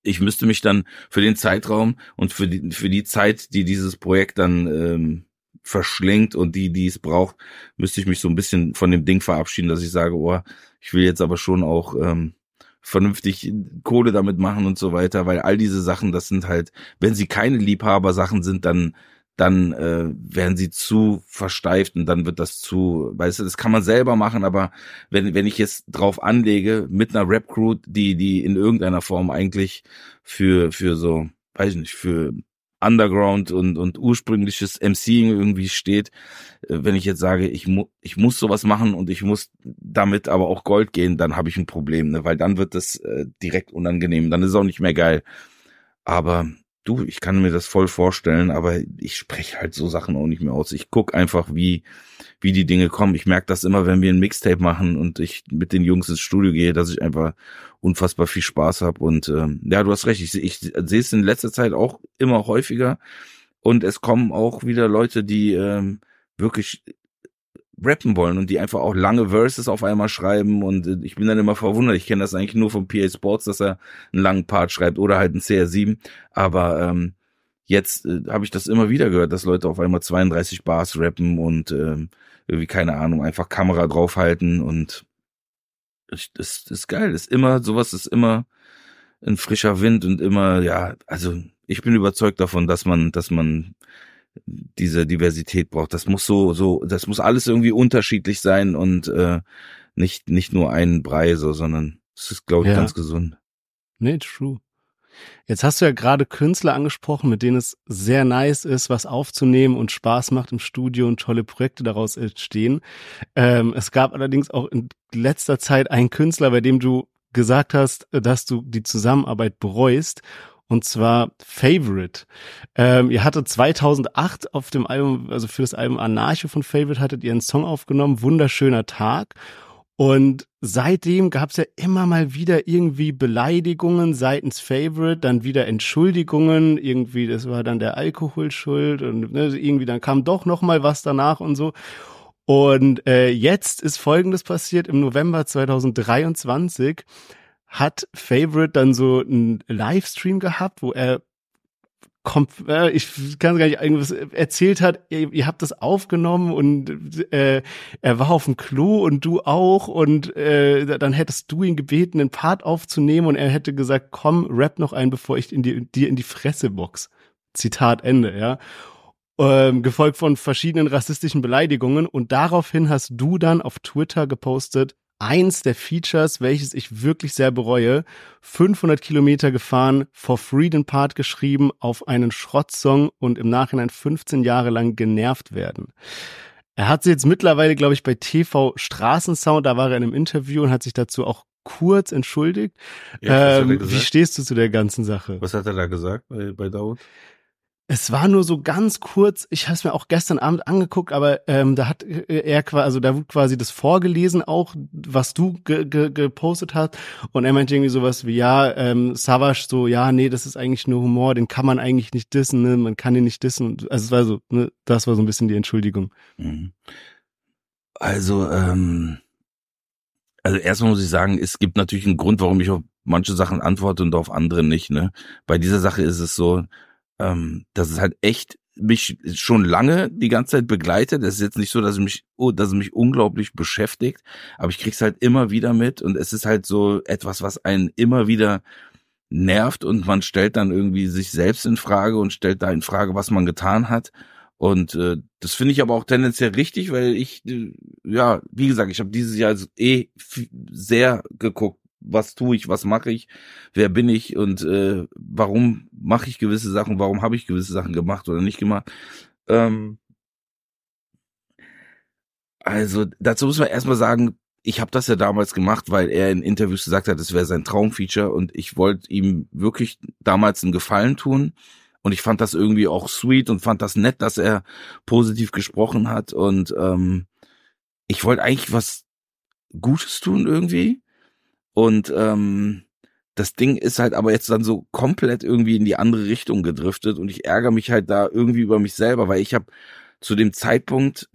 Speaker 2: ich müsste mich dann für den Zeitraum und für die, für die Zeit, die dieses Projekt dann ähm, verschlingt und die, die es braucht, müsste ich mich so ein bisschen von dem Ding verabschieden, dass ich sage, oh, ich will jetzt aber schon auch ähm, vernünftig Kohle damit machen und so weiter, weil all diese Sachen, das sind halt, wenn sie keine Liebhaber-Sachen sind, dann dann äh, werden sie zu versteift und dann wird das zu, weißt du, das kann man selber machen, aber wenn, wenn ich jetzt drauf anlege mit einer Rap-Crew, die, die in irgendeiner Form eigentlich für, für so, weiß ich nicht, für Underground und, und ursprüngliches MCing irgendwie steht, äh, wenn ich jetzt sage, ich, mu ich muss sowas machen und ich muss damit aber auch Gold gehen, dann habe ich ein Problem, ne? weil dann wird das äh, direkt unangenehm, dann ist es auch nicht mehr geil. Aber du, ich kann mir das voll vorstellen, aber ich spreche halt so Sachen auch nicht mehr aus. Ich guck einfach, wie, wie die Dinge kommen. Ich merke das immer, wenn wir ein Mixtape machen und ich mit den Jungs ins Studio gehe, dass ich einfach unfassbar viel Spaß habe. Und ähm, ja, du hast recht, ich, ich sehe es in letzter Zeit auch immer häufiger. Und es kommen auch wieder Leute, die ähm, wirklich rappen wollen und die einfach auch lange Verses auf einmal schreiben und äh, ich bin dann immer verwundert. Ich kenne das eigentlich nur vom PA Sports, dass er einen langen Part schreibt oder halt einen CR7, aber ähm, jetzt äh, habe ich das immer wieder gehört, dass Leute auf einmal 32 Bars rappen und ähm, irgendwie keine Ahnung, einfach Kamera draufhalten und ich, das, das ist geil, das ist immer sowas ist immer ein frischer Wind und immer ja, also ich bin überzeugt davon, dass man dass man diese Diversität braucht. Das muss so, so, das muss alles irgendwie unterschiedlich sein und äh, nicht, nicht nur ein Brei, so, sondern es ist, glaube ich, ja. ganz gesund.
Speaker 1: Nee, true. Jetzt hast du ja gerade Künstler angesprochen, mit denen es sehr nice ist, was aufzunehmen und Spaß macht im Studio und tolle Projekte daraus entstehen. Ähm, es gab allerdings auch in letzter Zeit einen Künstler, bei dem du gesagt hast, dass du die Zusammenarbeit bereust und zwar Favorite. Ähm, ihr hattet 2008 auf dem Album, also für das Album Anarcho von Favorite hattet ihr einen Song aufgenommen, Wunderschöner Tag. Und seitdem gab es ja immer mal wieder irgendwie Beleidigungen seitens Favorite, dann wieder Entschuldigungen, irgendwie, das war dann der Alkohol schuld und ne, irgendwie dann kam doch noch mal was danach und so. Und äh, jetzt ist Folgendes passiert im November 2023 hat Favorite dann so einen Livestream gehabt, wo er kommt, äh, ich kann gar nicht irgendwas erzählt hat, ihr, ihr habt das aufgenommen und äh, er war auf dem Klo und du auch und äh, dann hättest du ihn gebeten, einen Part aufzunehmen und er hätte gesagt, komm, rap noch ein, bevor ich in die, dir in die Fresse box. Zitat Ende, ja. Ähm, gefolgt von verschiedenen rassistischen Beleidigungen und daraufhin hast du dann auf Twitter gepostet, eins der Features, welches ich wirklich sehr bereue. 500 Kilometer gefahren, for free den Part geschrieben, auf einen Schrottsong und im Nachhinein 15 Jahre lang genervt werden. Er hat sich jetzt mittlerweile, glaube ich, bei TV Straßensound, da war er in einem Interview und hat sich dazu auch kurz entschuldigt. Ja, ähm, wie stehst du zu der ganzen Sache?
Speaker 2: Was hat er da gesagt bei, bei Daud?
Speaker 1: Es war nur so ganz kurz, ich habe es mir auch gestern Abend angeguckt, aber ähm, da hat äh, er quasi, also da wurde quasi das vorgelesen auch, was du ge ge gepostet hast und er meinte irgendwie sowas wie, ja, ähm, Savage so, ja, nee, das ist eigentlich nur Humor, den kann man eigentlich nicht dissen, ne? man kann ihn nicht dissen. Also es war so, ne, das war so ein bisschen die Entschuldigung. Mhm.
Speaker 2: Also, ähm, also erstmal muss ich sagen, es gibt natürlich einen Grund, warum ich auf manche Sachen antworte und auf andere nicht. Ne? Bei dieser Sache ist es so, ähm, dass es halt echt mich schon lange die ganze Zeit begleitet. Es ist jetzt nicht so, dass es mich, oh, dass es mich unglaublich beschäftigt, aber ich krieg's halt immer wieder mit und es ist halt so etwas, was einen immer wieder nervt und man stellt dann irgendwie sich selbst in Frage und stellt da in Frage, was man getan hat. Und äh, das finde ich aber auch tendenziell richtig, weil ich, äh, ja, wie gesagt, ich habe dieses Jahr eh sehr geguckt, was tue ich, was mache ich, wer bin ich und äh, warum mache ich gewisse Sachen, warum habe ich gewisse Sachen gemacht oder nicht gemacht. Ähm, also dazu muss man erstmal sagen, ich habe das ja damals gemacht, weil er in Interviews gesagt hat, es wäre sein Traumfeature und ich wollte ihm wirklich damals einen Gefallen tun und ich fand das irgendwie auch sweet und fand das nett, dass er positiv gesprochen hat und ähm, ich wollte eigentlich was Gutes tun irgendwie und ähm, das Ding ist halt aber jetzt dann so komplett irgendwie in die andere Richtung gedriftet und ich ärgere mich halt da irgendwie über mich selber, weil ich habe zu dem Zeitpunkt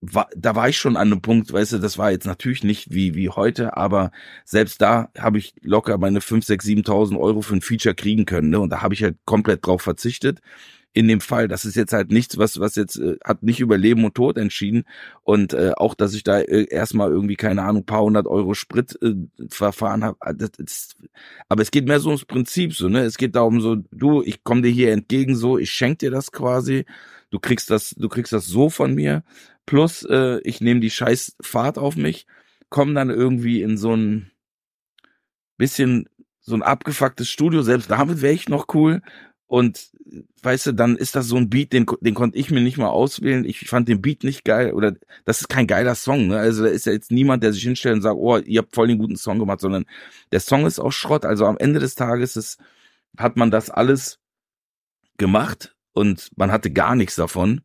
Speaker 2: war, da war ich schon an einem Punkt, weißt du, das war jetzt natürlich nicht wie wie heute, aber selbst da habe ich locker meine 5, 6, 7.000 Euro für ein Feature kriegen können, ne? Und da habe ich halt komplett drauf verzichtet in dem Fall. Das ist jetzt halt nichts, was, was jetzt äh, hat nicht über Leben und Tod entschieden. Und äh, auch, dass ich da äh, erstmal irgendwie, keine Ahnung, paar hundert Euro Sprit äh, verfahren habe. Ah, aber es geht mehr so ums Prinzip, so, ne? Es geht darum, so, du, ich komme dir hier entgegen, so, ich schenk dir das quasi. Du kriegst das, du kriegst das so von mir. Plus, äh, ich nehme die scheiß Fahrt auf mich, komm dann irgendwie in so ein bisschen so ein abgefucktes Studio, selbst damit wäre ich noch cool. Und weißt du, dann ist das so ein Beat, den, den konnte ich mir nicht mal auswählen. Ich fand den Beat nicht geil oder das ist kein geiler Song. Ne? Also da ist ja jetzt niemand, der sich hinstellt und sagt, oh, ihr habt voll den guten Song gemacht, sondern der Song ist auch Schrott. Also am Ende des Tages ist, hat man das alles gemacht und man hatte gar nichts davon.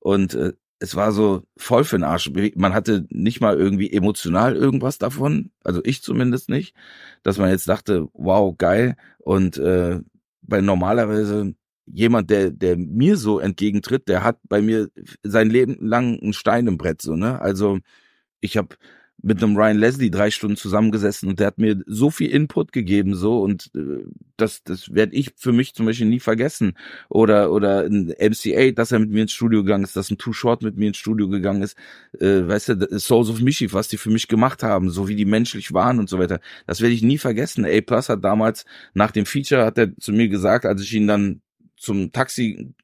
Speaker 2: Und äh, es war so voll für den Arsch. Man hatte nicht mal irgendwie emotional irgendwas davon, also ich zumindest nicht, dass man jetzt dachte, wow, geil. Und äh, bei normalerweise jemand, der, der mir so entgegentritt, der hat bei mir sein Leben lang einen Stein im Brett, so, ne? Also ich habe mit einem Ryan Leslie drei Stunden zusammengesessen und der hat mir so viel Input gegeben so und äh, das das werde ich für mich zum Beispiel nie vergessen. Oder oder ein MCA, dass er mit mir ins Studio gegangen ist, dass ein Too Short mit mir ins Studio gegangen ist, äh, weißt du, Souls of Mischief, was die für mich gemacht haben, so wie die menschlich waren und so weiter, das werde ich nie vergessen. A Plus hat damals nach dem Feature hat er zu mir gesagt, als ich ihn dann zum Taxi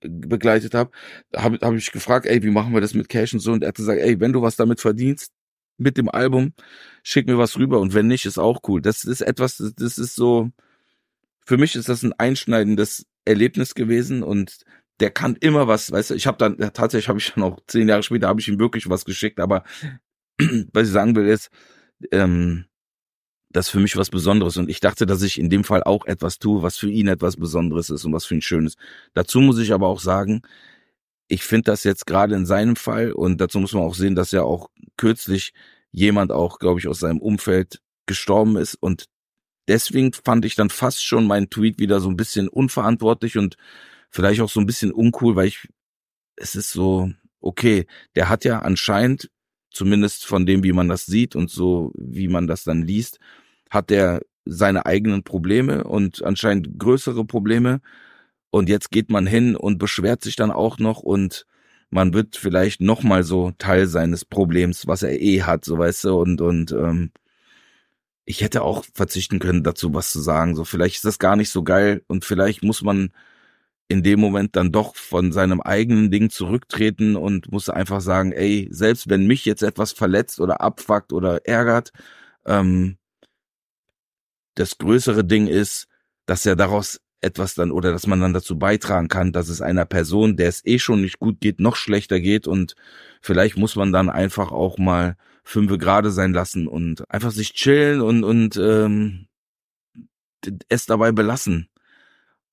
Speaker 2: begleitet habe, habe hab ich gefragt, ey, wie machen wir das mit Cash und so? Und er hat gesagt, ey, wenn du was damit verdienst, mit dem Album, schick mir was rüber und wenn nicht, ist auch cool. Das ist etwas, das ist so, für mich ist das ein einschneidendes Erlebnis gewesen und der kann immer was, weißt du, ich habe dann, tatsächlich habe ich dann auch zehn Jahre später, habe ich ihm wirklich was geschickt, aber was ich sagen will ist, ähm, das ist für mich was Besonderes und ich dachte, dass ich in dem Fall auch etwas tue, was für ihn etwas Besonderes ist und was für ihn Schönes. Dazu muss ich aber auch sagen, ich finde das jetzt gerade in seinem Fall und dazu muss man auch sehen, dass ja auch kürzlich jemand auch, glaube ich, aus seinem Umfeld gestorben ist. Und deswegen fand ich dann fast schon meinen Tweet wieder so ein bisschen unverantwortlich und vielleicht auch so ein bisschen uncool, weil ich, es ist so, okay, der hat ja anscheinend, zumindest von dem, wie man das sieht und so, wie man das dann liest, hat der seine eigenen Probleme und anscheinend größere Probleme. Und jetzt geht man hin und beschwert sich dann auch noch und man wird vielleicht noch mal so Teil seines Problems, was er eh hat, so weißt du, und, und ähm, ich hätte auch verzichten können, dazu was zu sagen. So, vielleicht ist das gar nicht so geil und vielleicht muss man in dem Moment dann doch von seinem eigenen Ding zurücktreten und muss einfach sagen, ey, selbst wenn mich jetzt etwas verletzt oder abfuckt oder ärgert, ähm, das größere Ding ist, dass er daraus etwas dann oder dass man dann dazu beitragen kann, dass es einer Person, der es eh schon nicht gut geht, noch schlechter geht und vielleicht muss man dann einfach auch mal fünfe gerade sein lassen und einfach sich chillen und und ähm, es dabei belassen.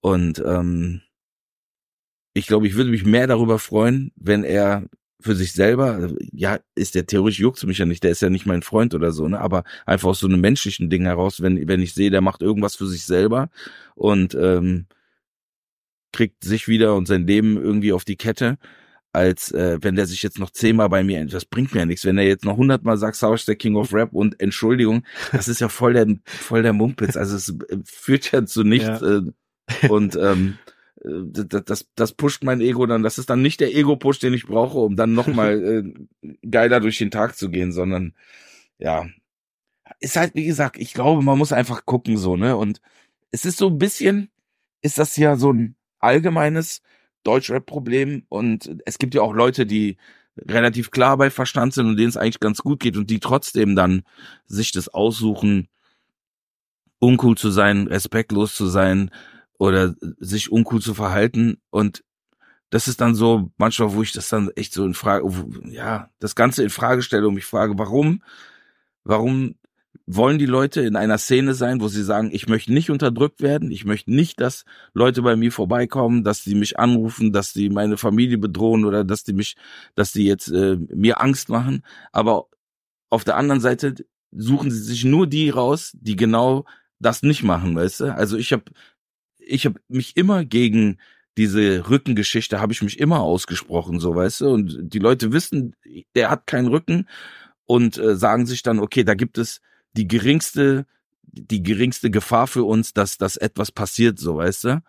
Speaker 2: Und ähm, ich glaube, ich würde mich mehr darüber freuen, wenn er für sich selber, ja, ist der theoretisch juckt mich ja nicht, der ist ja nicht mein Freund oder so, ne, aber einfach aus so einem menschlichen Ding heraus, wenn, wenn ich sehe, der macht irgendwas für sich selber und ähm, kriegt sich wieder und sein Leben irgendwie auf die Kette, als äh, wenn der sich jetzt noch zehnmal bei mir, das bringt mir ja nichts, wenn er jetzt noch hundertmal sagt, ist der King of Rap und Entschuldigung, das ist ja voll der, voll der Mumpitz, also es äh, führt ja zu nichts ja. äh, und ähm, das, das, das pusht mein Ego dann, das ist dann nicht der Ego-Push, den ich brauche, um dann nochmal äh, geiler durch den Tag zu gehen, sondern ja, ist halt, wie gesagt, ich glaube, man muss einfach gucken, so, ne? Und es ist so ein bisschen, ist das ja so ein allgemeines Deutschrap-Problem und es gibt ja auch Leute, die relativ klar bei Verstand sind und denen es eigentlich ganz gut geht und die trotzdem dann sich das aussuchen, uncool zu sein, respektlos zu sein, oder sich uncool zu verhalten und das ist dann so manchmal, wo ich das dann echt so in Frage, ja, das Ganze in Frage stelle und mich frage, warum, warum wollen die Leute in einer Szene sein, wo sie sagen, ich möchte nicht unterdrückt werden, ich möchte nicht, dass Leute bei mir vorbeikommen, dass die mich anrufen, dass die meine Familie bedrohen oder dass die mich, dass die jetzt äh, mir Angst machen. Aber auf der anderen Seite suchen sie sich nur die raus, die genau das nicht machen, weißt du? Also ich habe ich habe mich immer gegen diese Rückengeschichte habe ich mich immer ausgesprochen, so weißt du. Und die Leute wissen, der hat keinen Rücken und äh, sagen sich dann, okay, da gibt es die geringste, die geringste Gefahr für uns, dass dass etwas passiert, so weißt du.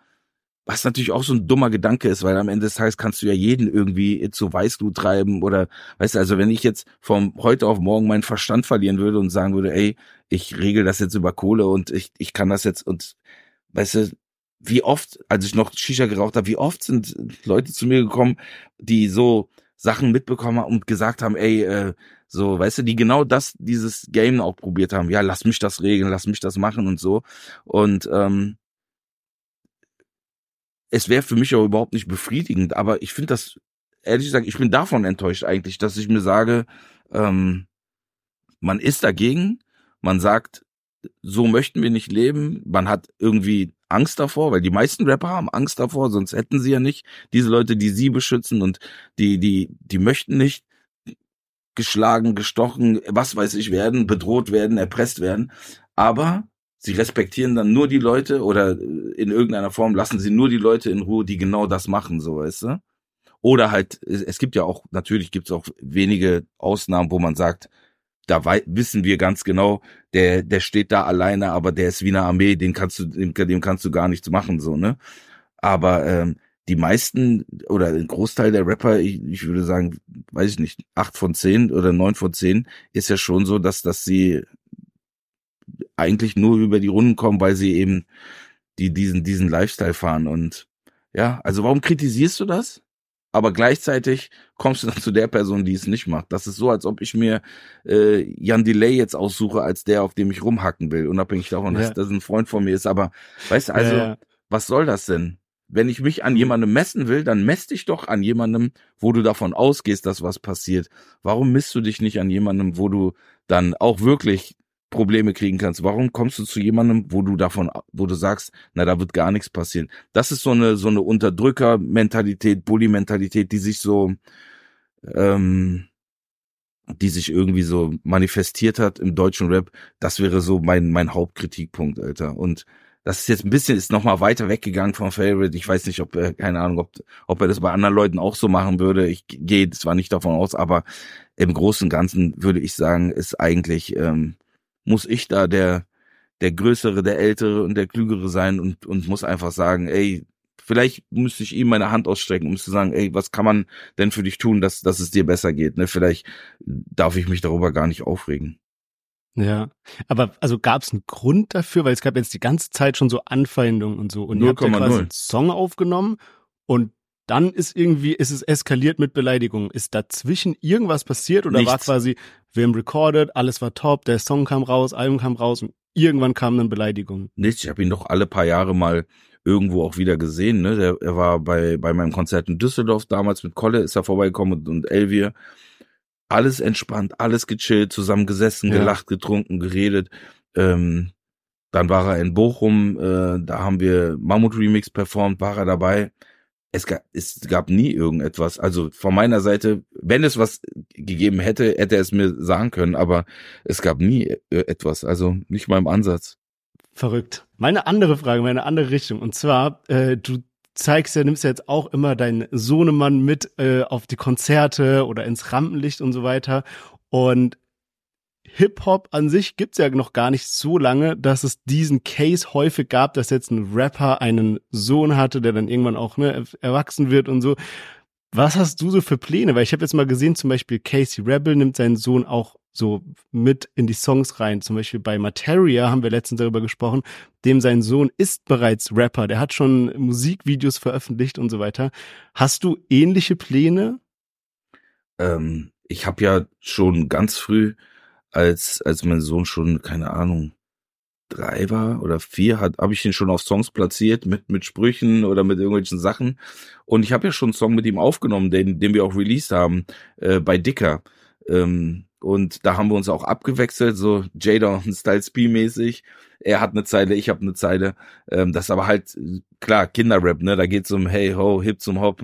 Speaker 2: Was natürlich auch so ein dummer Gedanke ist, weil am Ende des Tages kannst du ja jeden irgendwie zu Weißglut treiben oder, weißt du, also wenn ich jetzt vom heute auf morgen meinen Verstand verlieren würde und sagen würde, ey, ich regel das jetzt über Kohle und ich, ich kann das jetzt und, weißt du, wie oft, als ich noch Shisha geraucht habe, wie oft sind Leute zu mir gekommen, die so Sachen mitbekommen haben und gesagt haben, ey, äh, so, weißt du, die genau das, dieses Game auch probiert haben. Ja, lass mich das regeln, lass mich das machen und so. Und ähm, es wäre für mich auch überhaupt nicht befriedigend, aber ich finde das, ehrlich gesagt, ich bin davon enttäuscht eigentlich, dass ich mir sage, ähm, man ist dagegen, man sagt, so möchten wir nicht leben. Man hat irgendwie Angst davor, weil die meisten Rapper haben Angst davor, sonst hätten sie ja nicht diese Leute, die sie beschützen und die, die, die möchten nicht geschlagen, gestochen, was weiß ich werden, bedroht werden, erpresst werden. Aber sie respektieren dann nur die Leute oder in irgendeiner Form lassen sie nur die Leute in Ruhe, die genau das machen, so weißt du. Oder halt, es gibt ja auch, natürlich gibt es auch wenige Ausnahmen, wo man sagt, da wissen wir ganz genau, der, der steht da alleine, aber der ist wie eine Armee, den kannst du, dem, dem kannst du gar nichts machen, so, ne? Aber ähm, die meisten oder ein Großteil der Rapper, ich, ich würde sagen, weiß ich nicht, acht von zehn oder neun von zehn, ist ja schon so, dass, dass sie eigentlich nur über die Runden kommen, weil sie eben die, diesen, diesen Lifestyle fahren. Und ja, also warum kritisierst du das? Aber gleichzeitig kommst du dann zu der Person, die es nicht macht. Das ist so, als ob ich mir äh, Jan Delay jetzt aussuche, als der, auf dem ich rumhacken will, unabhängig davon, ja. dass das ein Freund von mir ist. Aber weißt du, also, ja, was soll das denn? Wenn ich mich an jemandem messen will, dann mess dich doch an jemandem, wo du davon ausgehst, dass was passiert. Warum misst du dich nicht an jemandem, wo du dann auch wirklich Probleme kriegen kannst. Warum kommst du zu jemandem, wo du davon, wo du sagst, na, da wird gar nichts passieren? Das ist so eine, so eine Unterdrücker-Mentalität, Bully-Mentalität, die sich so, ähm, die sich irgendwie so manifestiert hat im deutschen Rap. Das wäre so mein, mein Hauptkritikpunkt, Alter. Und das ist jetzt ein bisschen, ist nochmal weiter weggegangen vom Favorite. Ich weiß nicht, ob er, keine Ahnung, ob, ob er das bei anderen Leuten auch so machen würde. Ich gehe zwar nicht davon aus, aber im Großen und Ganzen würde ich sagen, ist eigentlich, ähm, muss ich da der, der Größere, der Ältere und der Klügere sein und, und muss einfach sagen, ey, vielleicht müsste ich ihm meine Hand ausstrecken, um zu sagen, ey, was kann man denn für dich tun, dass, dass es dir besser geht? Ne? Vielleicht darf ich mich darüber gar nicht aufregen.
Speaker 1: Ja, aber also gab es einen Grund dafür, weil es gab jetzt die ganze Zeit schon so Anfeindungen und so und 0, ihr habt ja quasi einen Song aufgenommen und dann ist irgendwie, ist es eskaliert mit Beleidigungen. Ist dazwischen irgendwas passiert oder Nichts. war quasi, wir haben recorded, alles war top, der Song kam raus, Album kam raus und irgendwann kam dann Beleidigung?
Speaker 2: Nichts, ich habe ihn doch alle paar Jahre mal irgendwo auch wieder gesehen. Ne? Der, er war bei, bei meinem Konzert in Düsseldorf damals mit Kolle, ist er vorbeigekommen und, und Elvier. Alles entspannt, alles gechillt, zusammen gesessen, ja. gelacht, getrunken, geredet. Ähm, dann war er in Bochum, äh, da haben wir Mammut Remix performt, war er dabei es gab, es gab nie irgendetwas. Also von meiner Seite, wenn es was gegeben hätte, hätte er es mir sagen können, aber es gab nie äh, etwas. Also nicht mal im Ansatz.
Speaker 1: Verrückt. Meine andere Frage, meine andere Richtung. Und zwar, äh, du zeigst ja, nimmst ja jetzt auch immer deinen Sohnemann mit äh, auf die Konzerte oder ins Rampenlicht und so weiter. Und Hip-Hop an sich gibt's ja noch gar nicht so lange, dass es diesen Case häufig gab, dass jetzt ein Rapper einen Sohn hatte, der dann irgendwann auch ne, erwachsen wird und so. Was hast du so für Pläne? Weil ich habe jetzt mal gesehen, zum Beispiel Casey Rebel nimmt seinen Sohn auch so mit in die Songs rein. Zum Beispiel bei Materia haben wir letztens darüber gesprochen, dem sein Sohn ist bereits Rapper, der hat schon Musikvideos veröffentlicht und so weiter. Hast du ähnliche Pläne?
Speaker 2: Ähm, ich habe ja schon ganz früh als, als mein Sohn schon, keine Ahnung, drei war oder vier, hat, habe ich ihn schon auf Songs platziert mit, mit Sprüchen oder mit irgendwelchen Sachen. Und ich habe ja schon einen Song mit ihm aufgenommen, den, den wir auch released haben, äh, bei Dicker. Ähm, und da haben wir uns auch abgewechselt, so Jada und Style Speed mäßig. Er hat eine Zeile, ich habe eine Zeile. Ähm, das ist aber halt klar, Kinderrap, ne? Da geht's um Hey ho, hip zum Hop,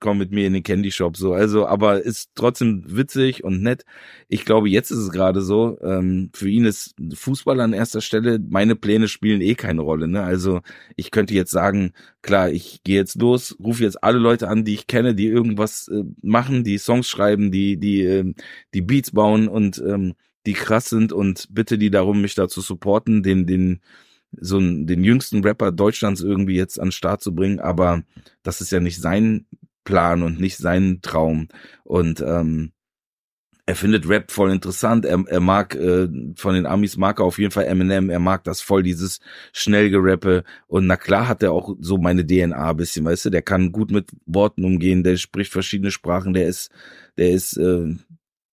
Speaker 2: komm mit mir in den Candy Shop so. Also, aber ist trotzdem witzig und nett. Ich glaube, jetzt ist es gerade so. Ähm, für ihn ist Fußball an erster Stelle. Meine Pläne spielen eh keine Rolle, ne? Also ich könnte jetzt sagen, klar, ich gehe jetzt los, rufe jetzt alle Leute an, die ich kenne, die irgendwas äh, machen, die Songs schreiben, die die äh, die Beats bauen und ähm, die krass sind und bitte die darum, mich da zu supporten, den den so einen, den jüngsten Rapper Deutschlands irgendwie jetzt an den Start zu bringen, aber das ist ja nicht sein Plan und nicht sein Traum. Und ähm, er findet Rap voll interessant. Er, er mag äh, von den Amis mag er auf jeden Fall Eminem. Er mag das voll dieses schnell gerappe. Und na klar hat er auch so meine DNA bisschen, weißt du. Der kann gut mit Worten umgehen. Der spricht verschiedene Sprachen. Der ist, der ist, äh,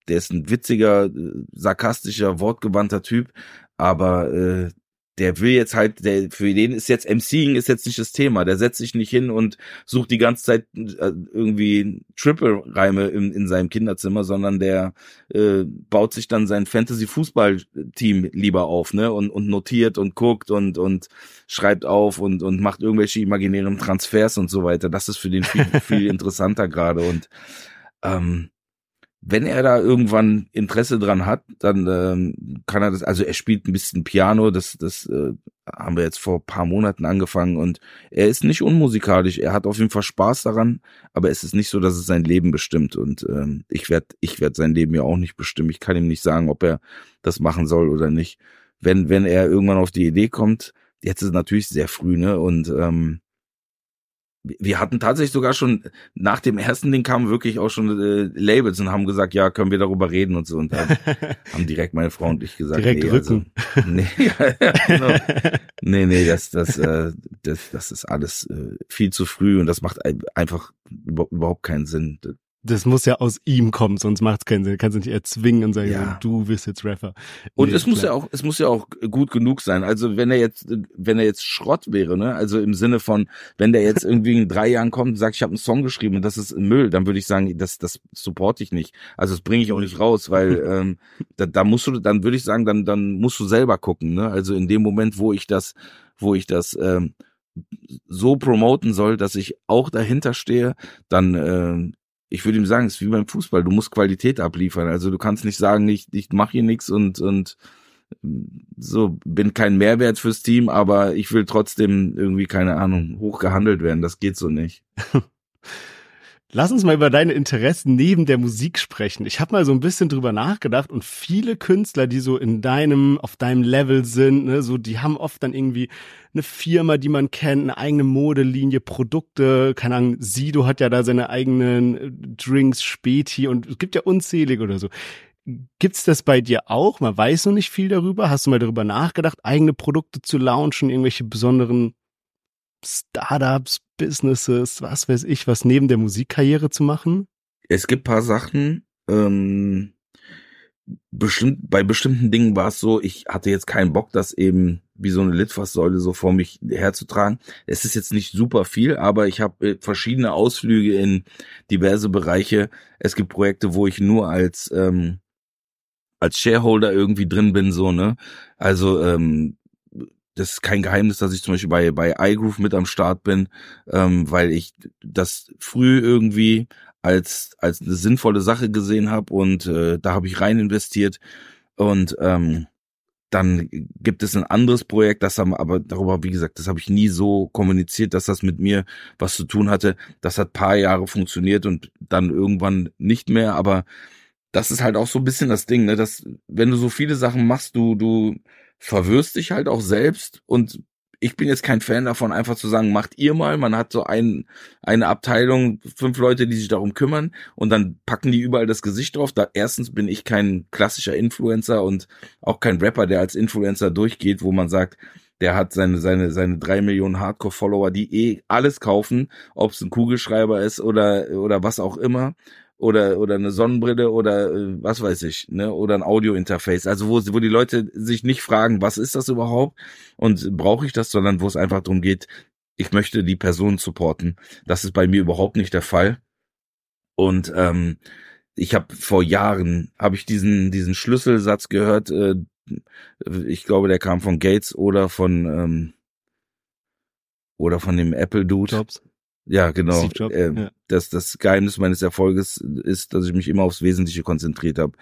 Speaker 2: der ist ein witziger, sarkastischer, wortgewandter Typ. Aber äh, der will jetzt halt, der, für den ist jetzt MCing ist jetzt nicht das Thema. Der setzt sich nicht hin und sucht die ganze Zeit äh, irgendwie Triple-Reime in, in seinem Kinderzimmer, sondern der äh, baut sich dann sein Fantasy-Fußball-Team lieber auf, ne? Und, und notiert und guckt und, und schreibt auf und, und macht irgendwelche imaginären Transfers und so weiter. Das ist für den viel, viel interessanter gerade. Und ähm, wenn er da irgendwann Interesse dran hat, dann ähm, kann er das, also er spielt ein bisschen Piano, das, das äh, haben wir jetzt vor paar Monaten angefangen und er ist nicht unmusikalisch, er hat auf jeden Fall Spaß daran, aber es ist nicht so, dass es sein Leben bestimmt und ähm, ich werde ich werd sein Leben ja auch nicht bestimmen. Ich kann ihm nicht sagen, ob er das machen soll oder nicht. Wenn, wenn er irgendwann auf die Idee kommt, jetzt ist es natürlich sehr früh, ne? Und ähm, wir hatten tatsächlich sogar schon nach dem ersten Ding kamen wirklich auch schon äh, Labels und haben gesagt, ja, können wir darüber reden und so und dann haben direkt meine Frau und ich gesagt,
Speaker 1: direkt
Speaker 2: nee,
Speaker 1: Rücken.
Speaker 2: Also, nee, genau. nee, nee, das, das, äh, das, das ist alles äh, viel zu früh und das macht einfach überhaupt keinen Sinn
Speaker 1: das muss ja aus ihm kommen, sonst macht es keinen Sinn. Kannst du nicht erzwingen und sagen, ja. du wirst jetzt Rapper.
Speaker 2: Und nee, es muss ja auch, es muss ja auch gut genug sein. Also wenn er jetzt, wenn er jetzt Schrott wäre, ne, also im Sinne von, wenn der jetzt irgendwie in drei Jahren kommt und sagt, ich habe einen Song geschrieben und das ist Müll, dann würde ich sagen, das, das supporte ich nicht. Also das bringe ich auch nicht raus, weil ähm, da, da musst du, dann würde ich sagen, dann, dann musst du selber gucken. Ne? Also in dem Moment, wo ich das, wo ich das ähm, so promoten soll, dass ich auch dahinter stehe, dann äh, ich würde ihm sagen, es ist wie beim Fußball, du musst Qualität abliefern. Also du kannst nicht sagen, ich, ich mache hier nichts und, und so bin kein Mehrwert fürs Team, aber ich will trotzdem irgendwie, keine Ahnung, hoch gehandelt werden. Das geht so nicht.
Speaker 1: Lass uns mal über deine Interessen neben der Musik sprechen. Ich habe mal so ein bisschen drüber nachgedacht und viele Künstler, die so in deinem, auf deinem Level sind, ne, so, die haben oft dann irgendwie eine Firma, die man kennt, eine eigene Modelinie, Produkte, keine Ahnung, Sido hat ja da seine eigenen äh, Drinks, Späti und es gibt ja unzählige oder so. Gibt's das bei dir auch? Man weiß noch nicht viel darüber. Hast du mal darüber nachgedacht, eigene Produkte zu launchen, irgendwelche besonderen Startups, Businesses, was weiß ich, was neben der Musikkarriere zu machen?
Speaker 2: Es gibt paar Sachen, ähm, bestimmt, bei bestimmten Dingen war es so, ich hatte jetzt keinen Bock, das eben wie so eine Litfaßsäule so vor mich herzutragen. Es ist jetzt nicht super viel, aber ich habe äh, verschiedene Ausflüge in diverse Bereiche. Es gibt Projekte, wo ich nur als ähm, als Shareholder irgendwie drin bin, so ne. Also ähm, das ist kein Geheimnis, dass ich zum Beispiel bei, bei iGroove mit am Start bin, ähm, weil ich das früh irgendwie als, als eine sinnvolle Sache gesehen habe und äh, da habe ich rein investiert. Und ähm, dann gibt es ein anderes Projekt, das haben aber darüber, wie gesagt, das habe ich nie so kommuniziert, dass das mit mir was zu tun hatte. Das hat paar Jahre funktioniert und dann irgendwann nicht mehr. Aber das ist halt auch so ein bisschen das Ding, ne? Dass, wenn du so viele Sachen machst, du, du verwirrst dich halt auch selbst und ich bin jetzt kein Fan davon, einfach zu sagen, macht ihr mal. Man hat so ein, eine Abteilung, fünf Leute, die sich darum kümmern und dann packen die überall das Gesicht drauf. Da erstens bin ich kein klassischer Influencer und auch kein Rapper, der als Influencer durchgeht, wo man sagt, der hat seine, seine, seine drei Millionen Hardcore-Follower, die eh alles kaufen, ob es ein Kugelschreiber ist oder, oder was auch immer oder oder eine Sonnenbrille oder äh, was weiß ich, ne, oder ein Audio-Interface. Also wo wo die Leute sich nicht fragen, was ist das überhaupt und brauche ich das, sondern wo es einfach darum geht, ich möchte die Person supporten. Das ist bei mir überhaupt nicht der Fall. Und ähm, ich habe vor Jahren habe ich diesen diesen Schlüsselsatz gehört. Äh, ich glaube, der kam von Gates oder von ähm, oder von dem Apple Dude. Jobs. Ja, genau. Äh, ja. Das, das Geheimnis meines Erfolges ist, dass ich mich immer aufs Wesentliche konzentriert habe.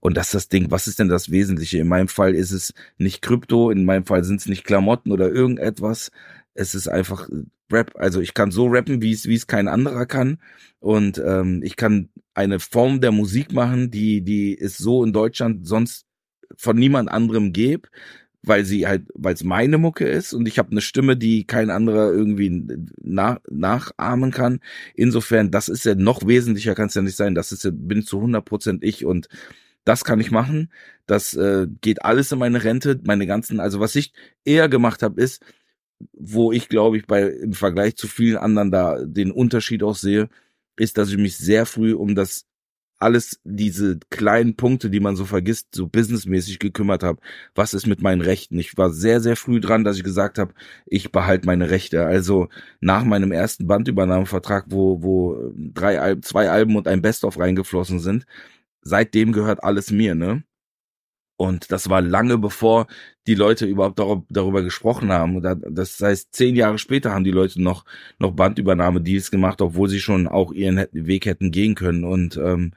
Speaker 2: Und das ist das Ding, was ist denn das Wesentliche? In meinem Fall ist es nicht Krypto, in meinem Fall sind es nicht Klamotten oder irgendetwas. Es ist einfach Rap. Also ich kann so rappen, wie es, wie es kein anderer kann. Und ähm, ich kann eine Form der Musik machen, die, die es so in Deutschland sonst von niemand anderem gäbe weil sie halt, weil es meine Mucke ist und ich habe eine Stimme, die kein anderer irgendwie nach, nachahmen kann. Insofern, das ist ja noch wesentlicher, kann es ja nicht sein. Das ist ja, bin zu 100 Prozent ich und das kann ich machen. Das äh, geht alles in meine Rente, meine ganzen, also was ich eher gemacht habe, ist, wo ich glaube ich bei im Vergleich zu vielen anderen da den Unterschied auch sehe, ist, dass ich mich sehr früh um das alles diese kleinen Punkte, die man so vergisst, so businessmäßig gekümmert habe. Was ist mit meinen Rechten? Ich war sehr, sehr früh dran, dass ich gesagt habe, ich behalte meine Rechte. Also nach meinem ersten Bandübernahmevertrag, wo, wo drei, zwei Alben und ein Best-of reingeflossen sind, seitdem gehört alles mir, ne? Und das war lange bevor die Leute überhaupt darüber gesprochen haben. Das heißt, zehn Jahre später haben die Leute noch, noch Bandübernahme-Deals gemacht, obwohl sie schon auch ihren Weg hätten gehen können. Und ähm,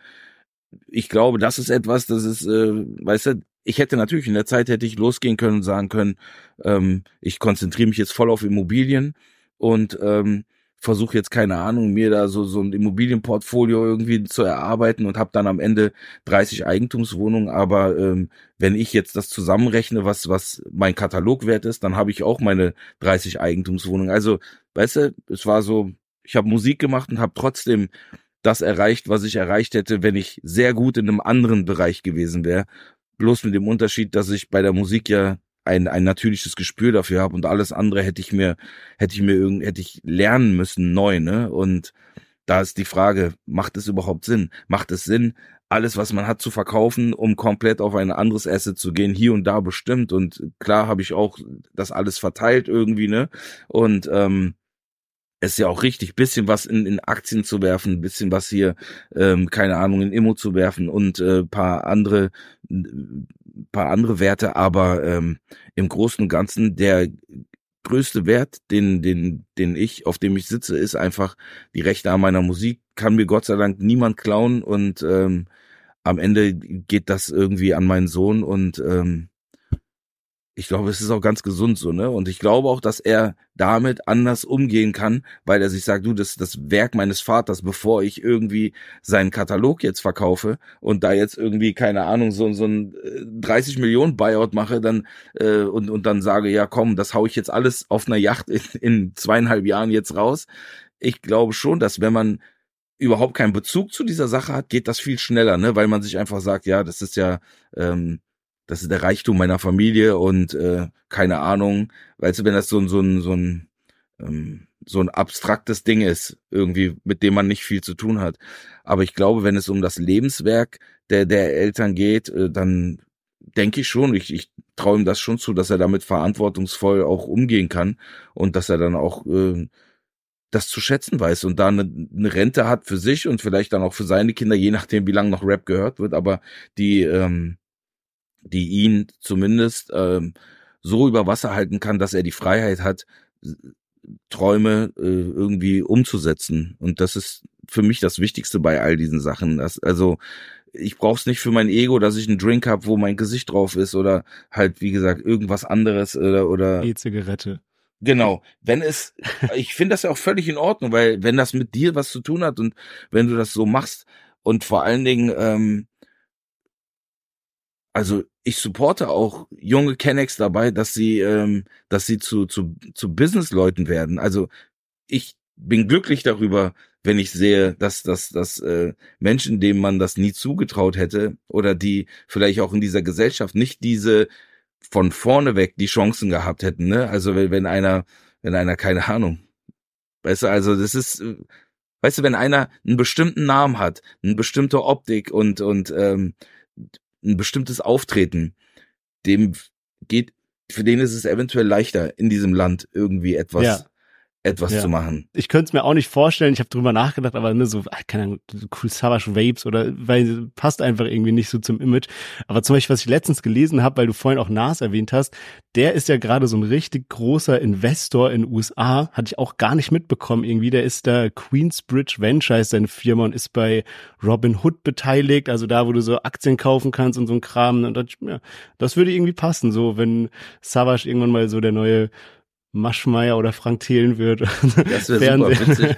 Speaker 2: ich glaube, das ist etwas, das ist, äh, weißt du, ich hätte natürlich in der Zeit hätte ich losgehen können und sagen können, ähm, ich konzentriere mich jetzt voll auf Immobilien und ähm, versuche jetzt keine Ahnung mir da so so ein Immobilienportfolio irgendwie zu erarbeiten und habe dann am Ende 30 Eigentumswohnungen. Aber ähm, wenn ich jetzt das zusammenrechne, was was mein Katalogwert ist, dann habe ich auch meine 30 Eigentumswohnungen. Also weißt du, es war so, ich habe Musik gemacht und habe trotzdem das erreicht, was ich erreicht hätte, wenn ich sehr gut in einem anderen Bereich gewesen wäre. Bloß mit dem Unterschied, dass ich bei der Musik ja ein, ein natürliches Gespür dafür habe und alles andere hätte ich mir, hätte ich mir irgend, hätte ich lernen müssen neu, ne? Und da ist die Frage, macht es überhaupt Sinn? Macht es Sinn, alles, was man hat, zu verkaufen, um komplett auf ein anderes Asset zu gehen, hier und da bestimmt. Und klar habe ich auch das alles verteilt irgendwie, ne? Und ähm, ist ja auch richtig, bisschen was in, in Aktien zu werfen, bisschen was hier, ähm, keine Ahnung, in Immo zu werfen und äh, paar andere paar andere Werte, aber ähm, im Großen und Ganzen der größte Wert, den, den, den ich, auf dem ich sitze, ist einfach die Rechte an meiner Musik. Kann mir Gott sei Dank niemand klauen und ähm, am Ende geht das irgendwie an meinen Sohn und ähm, ich glaube, es ist auch ganz gesund so, ne? Und ich glaube auch, dass er damit anders umgehen kann, weil er sich sagt, du, das das Werk meines Vaters, bevor ich irgendwie seinen Katalog jetzt verkaufe und da jetzt irgendwie keine Ahnung so so ein 30 äh, Millionen Buyout mache, dann äh, und und dann sage, ja, komm, das hau ich jetzt alles auf einer Yacht in, in zweieinhalb Jahren jetzt raus. Ich glaube schon, dass wenn man überhaupt keinen Bezug zu dieser Sache hat, geht das viel schneller, ne? Weil man sich einfach sagt, ja, das ist ja ähm, das ist der Reichtum meiner Familie und äh, keine Ahnung, weißt du, wenn das so ein so ein so ein ähm, so ein abstraktes Ding ist, irgendwie, mit dem man nicht viel zu tun hat. Aber ich glaube, wenn es um das Lebenswerk der, der Eltern geht, äh, dann denke ich schon, ich, ich traue ihm das schon zu, dass er damit verantwortungsvoll auch umgehen kann und dass er dann auch äh, das zu schätzen weiß und da eine, eine Rente hat für sich und vielleicht dann auch für seine Kinder, je nachdem, wie lange noch Rap gehört wird, aber die ähm, die ihn zumindest ähm, so über Wasser halten kann, dass er die Freiheit hat, Träume äh, irgendwie umzusetzen. Und das ist für mich das Wichtigste bei all diesen Sachen. Das, also ich brauche es nicht für mein Ego, dass ich einen Drink habe, wo mein Gesicht drauf ist oder halt, wie gesagt, irgendwas anderes oder oder
Speaker 1: E-Zigarette.
Speaker 2: Genau. Wenn es, ich finde das ja auch völlig in Ordnung, weil wenn das mit dir was zu tun hat und wenn du das so machst und vor allen Dingen ähm, also ich supporte auch junge Kennex dabei, dass sie, ähm, dass sie zu, zu, zu Businessleuten werden. Also ich bin glücklich darüber, wenn ich sehe, dass, dass, dass äh, Menschen, denen man das nie zugetraut hätte oder die vielleicht auch in dieser Gesellschaft nicht diese von vorne weg die Chancen gehabt hätten. Ne? Also wenn, wenn einer, wenn einer keine Ahnung, weißt du, also das ist, weißt du, wenn einer einen bestimmten Namen hat, eine bestimmte Optik und und ähm, ein bestimmtes Auftreten, dem geht, für den ist es eventuell leichter, in diesem Land irgendwie etwas ja etwas ja. zu machen.
Speaker 1: Ich könnte es mir auch nicht vorstellen, ich habe drüber nachgedacht, aber ne, so, keine Ahnung, cool Savage Vapes oder weil passt einfach irgendwie nicht so zum Image. Aber zum Beispiel, was ich letztens gelesen habe, weil du vorhin auch Nas erwähnt hast, der ist ja gerade so ein richtig großer Investor in USA, hatte ich auch gar nicht mitbekommen irgendwie. Der ist da Queensbridge Venture ist seine Firma und ist bei Robin Hood beteiligt, also da, wo du so Aktien kaufen kannst und so ein Kram. Und das, ja, das würde irgendwie passen, so wenn Savage irgendwann mal so der neue Maschmeier oder Frank Thelen wird.
Speaker 2: Das wäre super witzig.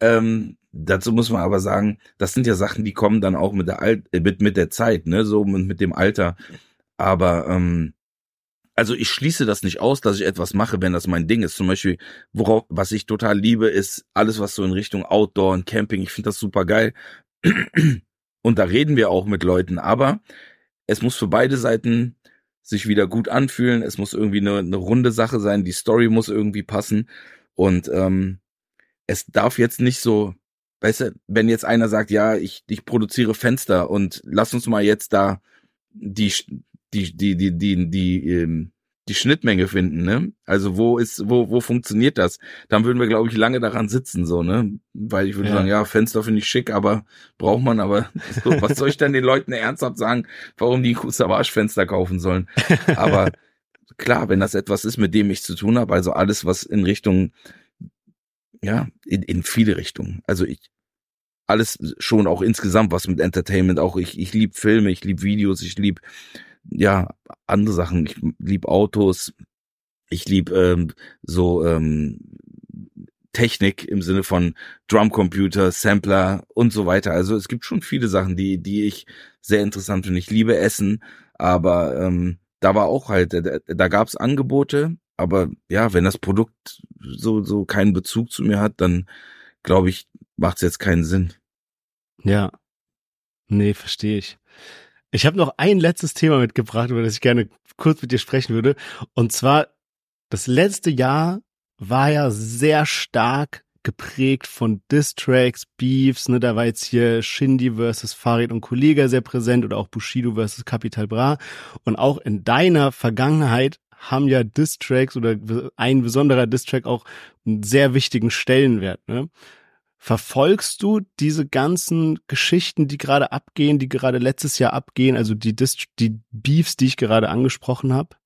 Speaker 2: ähm, dazu muss man aber sagen, das sind ja Sachen, die kommen dann auch mit der Alt äh, mit, mit der Zeit, ne, so mit, mit dem Alter. Aber ähm, also ich schließe das nicht aus, dass ich etwas mache, wenn das mein Ding ist. Zum Beispiel, worauf, was ich total liebe, ist alles, was so in Richtung Outdoor und Camping. Ich finde das super geil. Und da reden wir auch mit Leuten, aber es muss für beide Seiten sich wieder gut anfühlen. Es muss irgendwie eine, eine runde Sache sein. Die Story muss irgendwie passen. Und ähm, es darf jetzt nicht so weißt du, wenn jetzt einer sagt, ja, ich, ich produziere Fenster und lass uns mal jetzt da die, die, die, die, die, die, ähm, die Schnittmenge finden, ne? Also wo ist, wo, wo funktioniert das? Dann würden wir, glaube ich, lange daran sitzen, so, ne? Weil ich würde ja. sagen, ja, Fenster finde ich schick, aber braucht man aber, so, was soll ich denn den Leuten ernsthaft sagen, warum die Savage-Fenster kaufen sollen? Aber klar, wenn das etwas ist, mit dem ich zu tun habe, also alles, was in Richtung, ja, in, in viele Richtungen. Also ich, alles schon auch insgesamt was mit Entertainment, auch ich, ich lieb Filme, ich lieb Videos, ich lieb ja, andere Sachen. Ich lieb Autos, ich lieb ähm, so ähm, Technik im Sinne von Drumcomputer, Sampler und so weiter. Also es gibt schon viele Sachen, die, die ich sehr interessant finde. Ich liebe Essen, aber ähm, da war auch halt, da, da gab es Angebote, aber ja, wenn das Produkt so, so keinen Bezug zu mir hat, dann glaube ich, macht es jetzt keinen Sinn.
Speaker 1: Ja. Nee, verstehe ich. Ich habe noch ein letztes Thema mitgebracht, über das ich gerne kurz mit dir sprechen würde. Und zwar, das letzte Jahr war ja sehr stark geprägt von Distracks, Beefs, ne, da war jetzt hier Shindy versus Farid und Kollega sehr präsent oder auch Bushido versus Capital Bra. Und auch in deiner Vergangenheit haben ja Distracks oder ein besonderer Distrack auch einen sehr wichtigen Stellenwert, ne? Verfolgst du diese ganzen Geschichten, die gerade abgehen, die gerade letztes Jahr abgehen, also die, Dist die Beefs, die ich gerade angesprochen habe?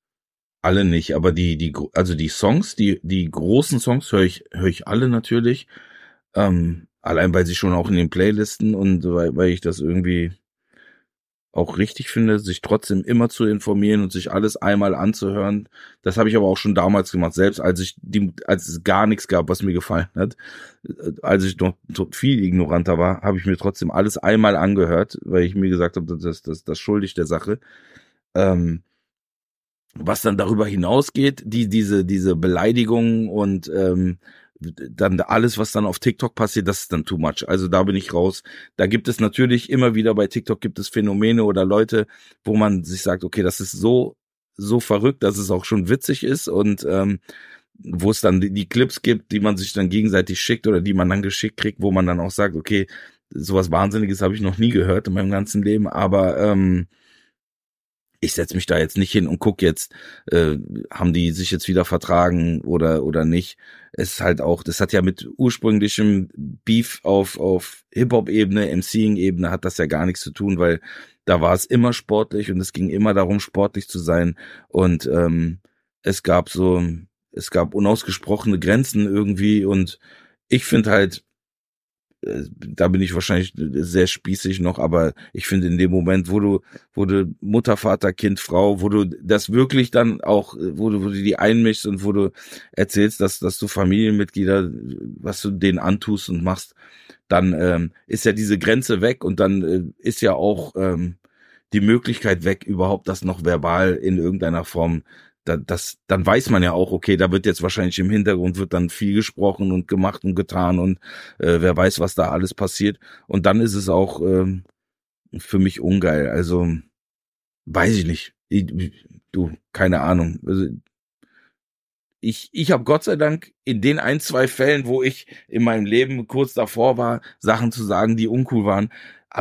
Speaker 2: Alle nicht, aber die, die, also die Songs, die, die großen Songs höre ich, höre ich alle natürlich. Ähm, allein weil sie schon auch in den Playlisten und weil, weil ich das irgendwie auch richtig finde, sich trotzdem immer zu informieren und sich alles einmal anzuhören. Das habe ich aber auch schon damals gemacht, selbst als ich die, als es gar nichts gab, was mir gefallen hat, als ich noch viel ignoranter war, habe ich mir trotzdem alles einmal angehört, weil ich mir gesagt habe, das, das, das schuldig der Sache. Ähm, was dann darüber hinausgeht, die diese diese Beleidigungen und ähm, dann alles, was dann auf TikTok passiert, das ist dann too much. Also da bin ich raus. Da gibt es natürlich immer wieder bei TikTok gibt es Phänomene oder Leute, wo man sich sagt, okay, das ist so so verrückt, dass es auch schon witzig ist und ähm, wo es dann die, Clips gibt, die man sich dann gegenseitig schickt oder die man dann geschickt kriegt, wo man dann auch sagt, okay, sowas Wahnsinniges habe ich noch nie gehört in meinem ganzen Leben, aber ähm, ich setze mich da jetzt nicht hin und guck jetzt, äh, haben die sich jetzt wieder vertragen oder oder nicht. Es ist halt auch, das hat ja mit ursprünglichem Beef auf auf Hip-Hop-Ebene, MCing-Ebene hat das ja gar nichts zu tun, weil da war es immer sportlich und es ging immer darum, sportlich zu sein. Und ähm, es gab so, es gab unausgesprochene Grenzen irgendwie und ich finde halt, da bin ich wahrscheinlich sehr spießig noch, aber ich finde in dem Moment, wo du, wo du Mutter, Vater, Kind, Frau, wo du das wirklich dann auch, wo du, wo du die einmischst und wo du erzählst, dass, dass du Familienmitglieder, was du denen antust und machst, dann ähm, ist ja diese Grenze weg und dann äh, ist ja auch ähm, die Möglichkeit weg, überhaupt das noch verbal in irgendeiner Form da, das, dann weiß man ja auch, okay, da wird jetzt wahrscheinlich im Hintergrund wird dann viel gesprochen und gemacht und getan und äh, wer weiß, was da alles passiert. Und dann ist es auch ähm, für mich ungeil. Also weiß ich nicht. Ich, du, keine Ahnung. Also, ich, ich habe Gott sei Dank in den ein, zwei Fällen, wo ich in meinem Leben kurz davor war, Sachen zu sagen, die uncool waren,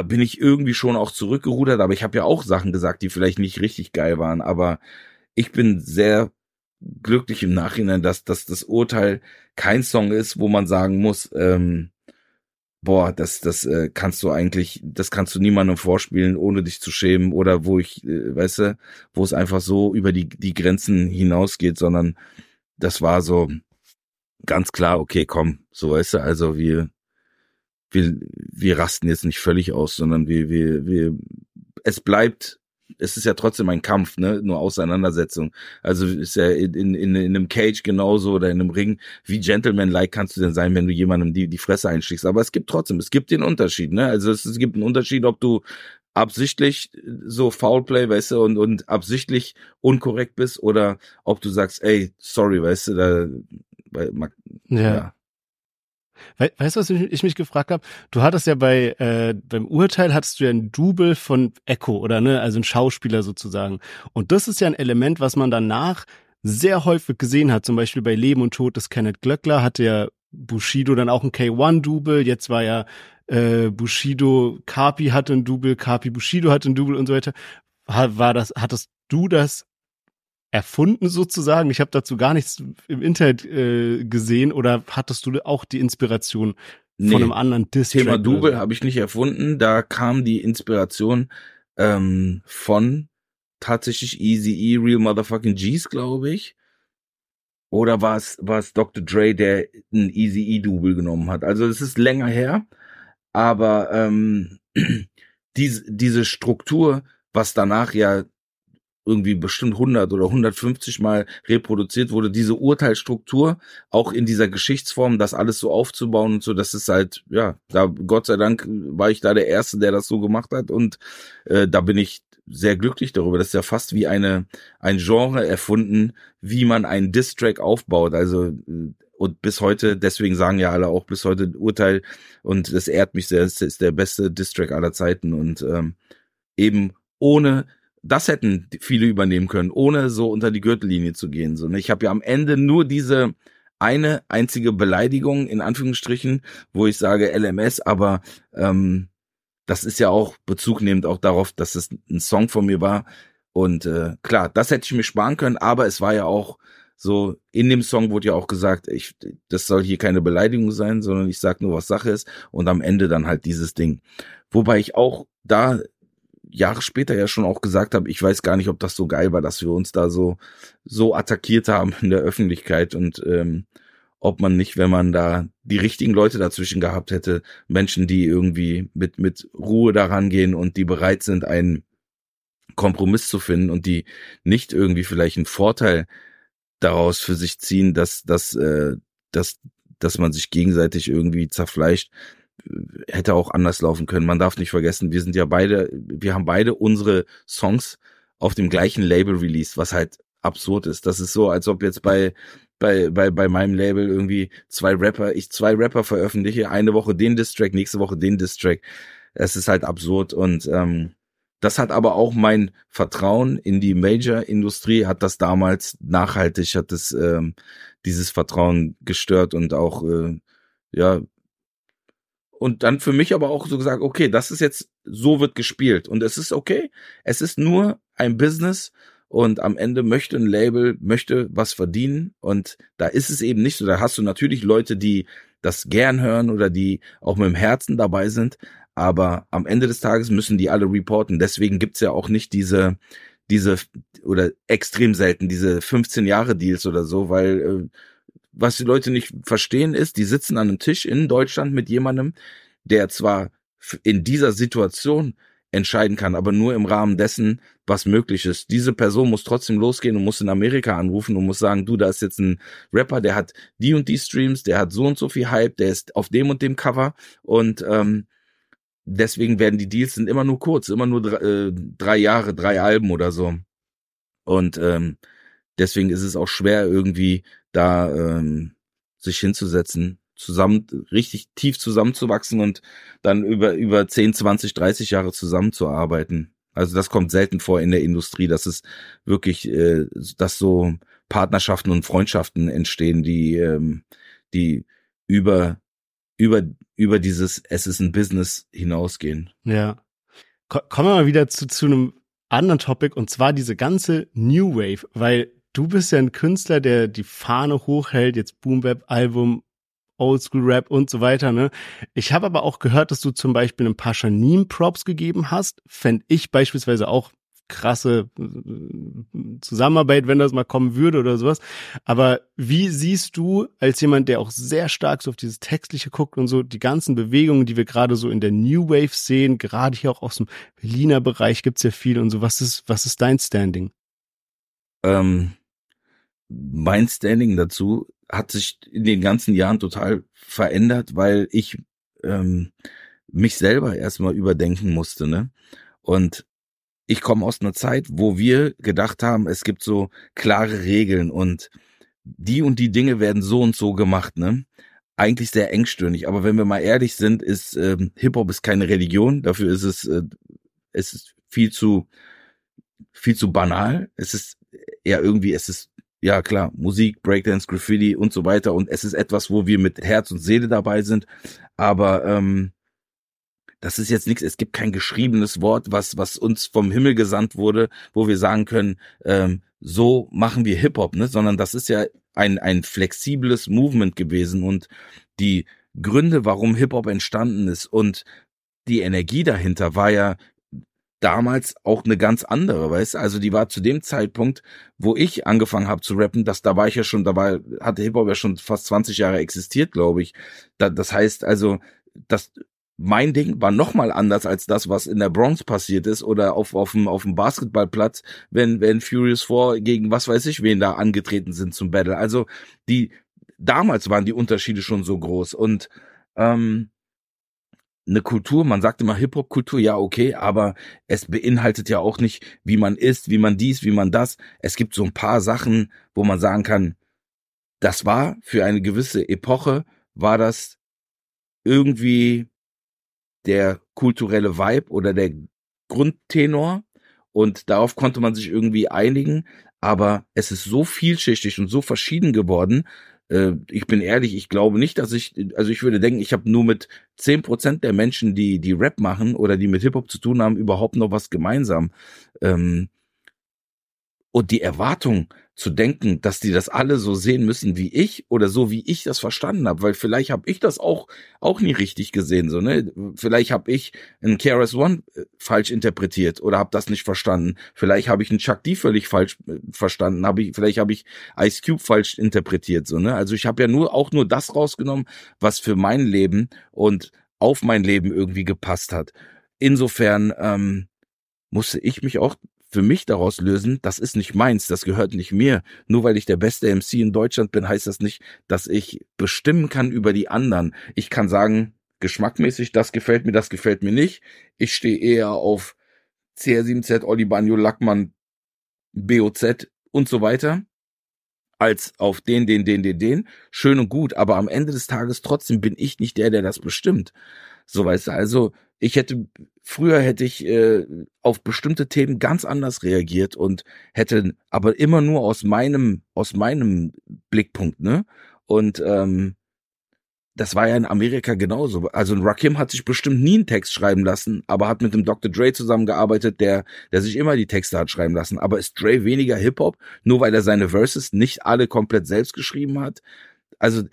Speaker 2: bin ich irgendwie schon auch zurückgerudert. Aber ich habe ja auch Sachen gesagt, die vielleicht nicht richtig geil waren. Aber ich bin sehr glücklich im Nachhinein, dass, dass das Urteil kein Song ist, wo man sagen muss, ähm, boah, das, das äh, kannst du eigentlich, das kannst du niemandem vorspielen, ohne dich zu schämen oder wo ich, äh, weißt du, wo es einfach so über die, die Grenzen hinausgeht, sondern das war so ganz klar, okay, komm, so weißt du, also wir, wir, wir rasten jetzt nicht völlig aus, sondern wir, wir, wir, es bleibt es ist ja trotzdem ein Kampf, ne? Nur Auseinandersetzung. Also ist ja in, in, in einem Cage genauso oder in einem Ring. Wie Gentleman-like kannst du denn sein, wenn du jemandem die, die Fresse einschlägst? Aber es gibt trotzdem, es gibt den Unterschied, ne? Also es, es gibt einen Unterschied, ob du absichtlich so Foulplay, weißt du, und, und absichtlich unkorrekt bist oder ob du sagst, ey, sorry, weißt du, da, weil,
Speaker 1: ja. ja. We weißt du, was ich mich gefragt habe? Du hattest ja bei äh, beim Urteil hattest du ja ein Double von Echo oder ne, also ein Schauspieler sozusagen. Und das ist ja ein Element, was man danach sehr häufig gesehen hat. Zum Beispiel bei Leben und Tod des Kenneth Glöckler hatte ja Bushido dann auch ein K1-Double, jetzt war ja äh, Bushido, Kapi hatte ein Double, Kapi Bushido hatte ein Double und so weiter. War, das, hattest du das erfunden sozusagen? Ich habe dazu gar nichts im Internet äh, gesehen oder hattest du auch die Inspiration von nee, einem anderen
Speaker 2: Diss Thema Double habe ich nicht erfunden. Da kam die Inspiration ähm, von tatsächlich Easy E, Real Motherfucking G's, glaube ich. Oder war es, war es Dr. Dre, der ein Easy E Double genommen hat? Also es ist länger her, aber ähm, diese, diese Struktur, was danach ja irgendwie bestimmt 100 oder 150 Mal reproduziert wurde, diese Urteilsstruktur auch in dieser Geschichtsform, das alles so aufzubauen und so, das ist halt, ja, da Gott sei Dank war ich da der Erste, der das so gemacht hat und äh, da bin ich sehr glücklich darüber. Das ist ja fast wie eine ein Genre erfunden, wie man einen Distrack aufbaut. Also äh, und bis heute, deswegen sagen ja alle auch bis heute Urteil und das ehrt mich sehr, es ist der beste Distrack aller Zeiten und ähm, eben ohne das hätten viele übernehmen können, ohne so unter die Gürtellinie zu gehen. So, ne? Ich habe ja am Ende nur diese eine einzige Beleidigung in Anführungsstrichen, wo ich sage LMS, aber ähm, das ist ja auch bezugnehmend auch darauf, dass es ein Song von mir war. Und äh, klar, das hätte ich mir sparen können, aber es war ja auch so, in dem Song wurde ja auch gesagt, ich, das soll hier keine Beleidigung sein, sondern ich sag nur, was Sache ist. Und am Ende dann halt dieses Ding. Wobei ich auch da Jahre später ja schon auch gesagt habe, ich weiß gar nicht, ob das so geil war, dass wir uns da so so attackiert haben in der Öffentlichkeit und ähm, ob man nicht, wenn man da die richtigen Leute dazwischen gehabt hätte, Menschen, die irgendwie mit mit Ruhe daran gehen und die bereit sind, einen Kompromiss zu finden und die nicht irgendwie vielleicht einen Vorteil daraus für sich ziehen, dass dass äh, dass dass man sich gegenseitig irgendwie zerfleischt, hätte auch anders laufen können. Man darf nicht vergessen, wir sind ja beide, wir haben beide unsere Songs auf dem gleichen Label released, was halt absurd ist. Das ist so, als ob jetzt bei bei bei bei meinem Label irgendwie zwei Rapper, ich zwei Rapper veröffentliche, eine Woche den Distrack, nächste Woche den Distrack. Es ist halt absurd und ähm, das hat aber auch mein Vertrauen in die Major-Industrie hat das damals nachhaltig, hat das ähm, dieses Vertrauen gestört und auch äh, ja und dann für mich aber auch so gesagt, okay, das ist jetzt, so wird gespielt und es ist okay. Es ist nur ein Business und am Ende möchte ein Label, möchte was verdienen und da ist es eben nicht so. Da hast du natürlich Leute, die das gern hören oder die auch mit dem Herzen dabei sind, aber am Ende des Tages müssen die alle reporten. Deswegen gibt's ja auch nicht diese, diese oder extrem selten diese 15 Jahre Deals oder so, weil äh, was die Leute nicht verstehen ist, die sitzen an einem Tisch in Deutschland mit jemandem, der zwar in dieser Situation entscheiden kann, aber nur im Rahmen dessen, was möglich ist. Diese Person muss trotzdem losgehen und muss in Amerika anrufen und muss sagen, du, da ist jetzt ein Rapper, der hat die und die Streams, der hat so und so viel Hype, der ist auf dem und dem Cover und ähm, deswegen werden die Deals sind immer nur kurz, immer nur drei, äh, drei Jahre, drei Alben oder so. Und ähm, deswegen ist es auch schwer irgendwie da ähm, sich hinzusetzen, zusammen richtig tief zusammenzuwachsen und dann über über 10, 20, 30 Jahre zusammenzuarbeiten. Also das kommt selten vor in der Industrie, dass es wirklich, äh, dass so Partnerschaften und Freundschaften entstehen, die ähm, die über über über dieses es ist ein Business hinausgehen.
Speaker 1: Ja. Kommen wir mal wieder zu zu einem anderen Topic und zwar diese ganze New Wave, weil du bist ja ein Künstler, der die Fahne hochhält, jetzt Boom Bap Album, Oldschool Rap und so weiter, ne? Ich habe aber auch gehört, dass du zum Beispiel ein paar Shanim Props gegeben hast. Fände ich beispielsweise auch krasse äh, Zusammenarbeit, wenn das mal kommen würde oder sowas. Aber wie siehst du als jemand, der auch sehr stark so auf dieses Textliche guckt und so die ganzen Bewegungen, die wir gerade so in der New Wave sehen, gerade hier auch aus dem Berliner Bereich gibt's ja viel und so. Was ist, was ist dein Standing?
Speaker 2: Ähm, mein Standing dazu hat sich in den ganzen Jahren total verändert, weil ich ähm, mich selber erstmal überdenken musste, ne? Und ich komme aus einer Zeit, wo wir gedacht haben, es gibt so klare Regeln und die und die Dinge werden so und so gemacht, ne? Eigentlich sehr engstirnig, aber wenn wir mal ehrlich sind, ist ähm, Hip-Hop ist keine Religion, dafür ist es äh, es ist viel zu viel zu banal. Es ist ja irgendwie, es ist ja klar, Musik, Breakdance, Graffiti und so weiter. Und es ist etwas, wo wir mit Herz und Seele dabei sind. Aber ähm, das ist jetzt nichts, es gibt kein geschriebenes Wort, was, was uns vom Himmel gesandt wurde, wo wir sagen können, ähm, so machen wir Hip-Hop, ne? Sondern das ist ja ein, ein flexibles Movement gewesen und die Gründe, warum Hip-Hop entstanden ist und die Energie dahinter war ja damals auch eine ganz andere, weißt Also die war zu dem Zeitpunkt, wo ich angefangen habe zu rappen, das, da war ich ja schon, da war, hatte Hip-Hop ja schon fast 20 Jahre existiert, glaube ich. Da, das heißt also, das, mein Ding war nochmal anders als das, was in der Bronx passiert ist oder auf, auf dem, auf dem Basketballplatz, wenn, wenn Furious 4 gegen was weiß ich wen da angetreten sind zum Battle. Also die, damals waren die Unterschiede schon so groß und, ähm, eine Kultur, man sagt immer Hip-Hop-Kultur, ja, okay, aber es beinhaltet ja auch nicht, wie man ist, wie man dies, wie man das. Es gibt so ein paar Sachen, wo man sagen kann, das war für eine gewisse Epoche, war das irgendwie der kulturelle Vibe oder der Grundtenor und darauf konnte man sich irgendwie einigen, aber es ist so vielschichtig und so verschieden geworden, äh, ich bin ehrlich, ich glaube nicht, dass ich, also ich würde denken, ich habe nur mit zehn Prozent der Menschen, die die Rap machen oder die mit Hip-Hop zu tun haben, überhaupt noch was gemeinsam. Ähm, und die Erwartung zu denken, dass die das alle so sehen müssen wie ich oder so wie ich das verstanden habe, weil vielleicht habe ich das auch auch nie richtig gesehen, so ne? Vielleicht habe ich einen KRS One äh, falsch interpretiert oder habe das nicht verstanden. Vielleicht habe ich einen Chuck D völlig falsch äh, verstanden, habe ich vielleicht habe ich Ice Cube falsch interpretiert, so ne? Also ich habe ja nur auch nur das rausgenommen, was für mein Leben und auf mein Leben irgendwie gepasst hat. Insofern ähm, musste ich mich auch für mich daraus lösen, das ist nicht meins, das gehört nicht mir. Nur weil ich der beste MC in Deutschland bin, heißt das nicht, dass ich bestimmen kann über die anderen. Ich kann sagen, geschmackmäßig, das gefällt mir, das gefällt mir nicht. Ich stehe eher auf CR7Z, Oli Banjo, Lackmann, BOZ und so weiter als auf den, den, den, den, den. Schön und gut, aber am Ende des Tages trotzdem bin ich nicht der, der das bestimmt. So weißt du, also ich hätte früher hätte ich äh, auf bestimmte Themen ganz anders reagiert und hätte aber immer nur aus meinem aus meinem Blickpunkt, ne? Und ähm, das war ja in Amerika genauso. Also Rakim hat sich bestimmt nie einen Text schreiben lassen, aber hat mit dem Dr. Dre zusammengearbeitet, der, der sich immer die Texte hat schreiben lassen. Aber ist Dre weniger Hip-Hop, nur weil er seine Verses nicht alle komplett selbst geschrieben hat? Also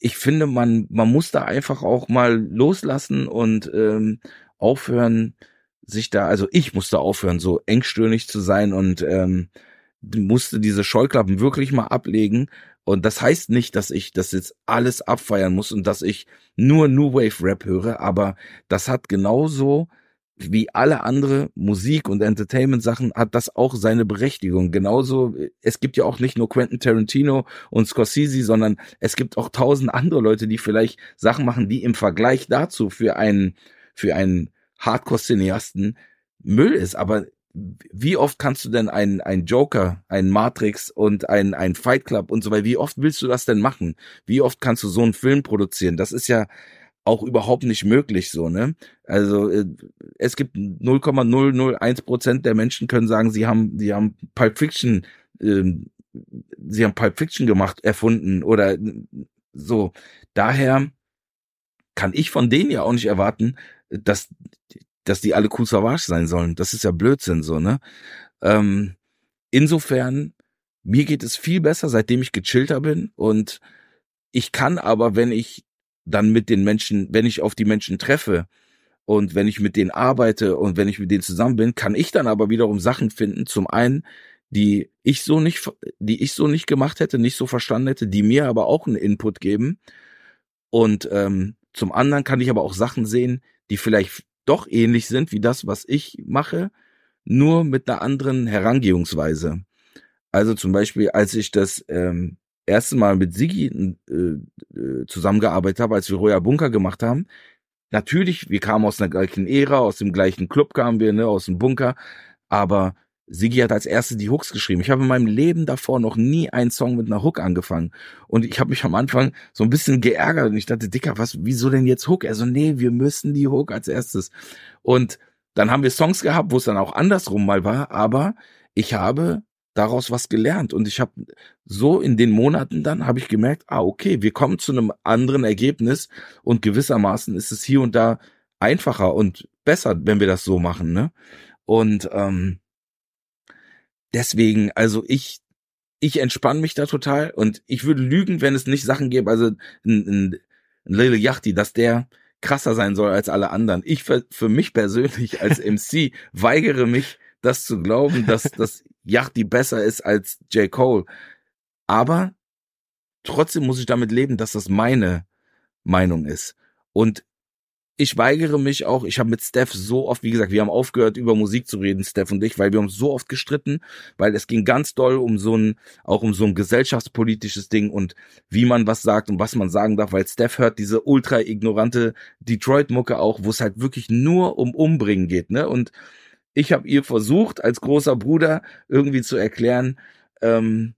Speaker 2: ich finde, man, man muss da einfach auch mal loslassen und ähm, aufhören, sich da, also ich musste aufhören, so engstirnig zu sein und ähm, musste diese Scheuklappen wirklich mal ablegen. Und das heißt nicht, dass ich das jetzt alles abfeiern muss und dass ich nur New Wave Rap höre, aber das hat genauso wie alle andere Musik und Entertainment Sachen hat das auch seine Berechtigung. Genauso, es gibt ja auch nicht nur Quentin Tarantino und Scorsese, sondern es gibt auch tausend andere Leute, die vielleicht Sachen machen, die im Vergleich dazu für einen, für einen Hardcore-Cineasten Müll ist. Aber wie oft kannst du denn ein, ein Joker, ein Matrix und ein, ein Fight Club und so weiter, wie oft willst du das denn machen? Wie oft kannst du so einen Film produzieren? Das ist ja, auch überhaupt nicht möglich so, ne? Also äh, es gibt 0,001 Prozent der Menschen können sagen, sie haben, sie haben Pulp Fiction, äh, sie haben Pulp Fiction gemacht, erfunden oder so. Daher kann ich von denen ja auch nicht erwarten, dass, dass die alle cool Savage sein sollen. Das ist ja Blödsinn so, ne? Ähm, insofern, mir geht es viel besser, seitdem ich gechillter bin und ich kann aber, wenn ich dann mit den Menschen, wenn ich auf die Menschen treffe und wenn ich mit denen arbeite und wenn ich mit denen zusammen bin, kann ich dann aber wiederum Sachen finden. Zum einen, die ich so nicht, die ich so nicht gemacht hätte, nicht so verstanden hätte, die mir aber auch einen Input geben. Und ähm, zum anderen kann ich aber auch Sachen sehen, die vielleicht doch ähnlich sind wie das, was ich mache, nur mit einer anderen Herangehungsweise. Also zum Beispiel, als ich das ähm, erste Mal mit Sigi äh, äh, zusammengearbeitet habe, als wir Roya Bunker gemacht haben. Natürlich, wir kamen aus einer gleichen Ära, aus dem gleichen Club kamen wir, ne, aus dem Bunker, aber Sigi hat als erste die Hooks geschrieben. Ich habe in meinem Leben davor noch nie einen Song mit einer Hook angefangen. Und ich habe mich am Anfang so ein bisschen geärgert und ich dachte, Dicker, was, wieso denn jetzt Hook? Also, nee, wir müssen die Hook als erstes. Und dann haben wir Songs gehabt, wo es dann auch andersrum mal war, aber ich habe daraus was gelernt und ich habe so in den Monaten dann habe ich gemerkt, ah okay, wir kommen zu einem anderen Ergebnis und gewissermaßen ist es hier und da einfacher und besser, wenn wir das so machen, ne? Und ähm, deswegen, also ich ich entspanne mich da total und ich würde lügen, wenn es nicht Sachen gäbe, also ein, ein, ein Lil Yachty, dass der krasser sein soll als alle anderen. Ich für, für mich persönlich als MC weigere mich, das zu glauben, dass das Yachty besser ist als J. Cole. Aber trotzdem muss ich damit leben, dass das meine Meinung ist. Und ich weigere mich auch, ich habe mit Steph so oft, wie gesagt, wir haben aufgehört, über Musik zu reden, Steph und ich, weil wir uns so oft gestritten, weil es ging ganz doll um so ein, auch um so ein gesellschaftspolitisches Ding und wie man was sagt und was man sagen darf, weil Steph hört diese ultra ignorante Detroit-Mucke auch, wo es halt wirklich nur um Umbringen geht, ne? Und ich habe ihr versucht, als großer Bruder irgendwie zu erklären, ähm,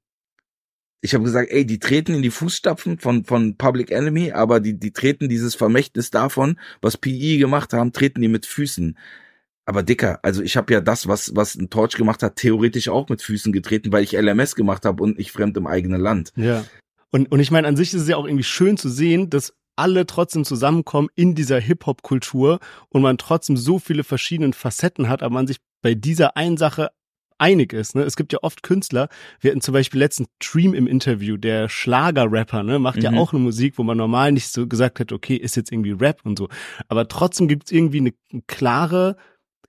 Speaker 2: ich habe gesagt, ey, die treten in die Fußstapfen von von Public Enemy, aber die die treten dieses Vermächtnis davon, was PE gemacht haben, treten die mit Füßen. Aber dicker, also ich habe ja das, was was ein Torch gemacht hat, theoretisch auch mit Füßen getreten, weil ich LMS gemacht habe und nicht fremd im eigenen Land.
Speaker 1: Ja. Und und ich meine, an sich ist es ja auch irgendwie schön zu sehen, dass alle trotzdem zusammenkommen in dieser Hip-Hop-Kultur und man trotzdem so viele verschiedene Facetten hat, aber man sich bei dieser einen Sache einig ist. Ne? Es gibt ja oft Künstler, wir hatten zum Beispiel letzten Dream im Interview, der Schlager-Rapper, ne, macht mhm. ja auch eine Musik, wo man normal nicht so gesagt hätte, okay, ist jetzt irgendwie Rap und so. Aber trotzdem gibt es irgendwie eine klare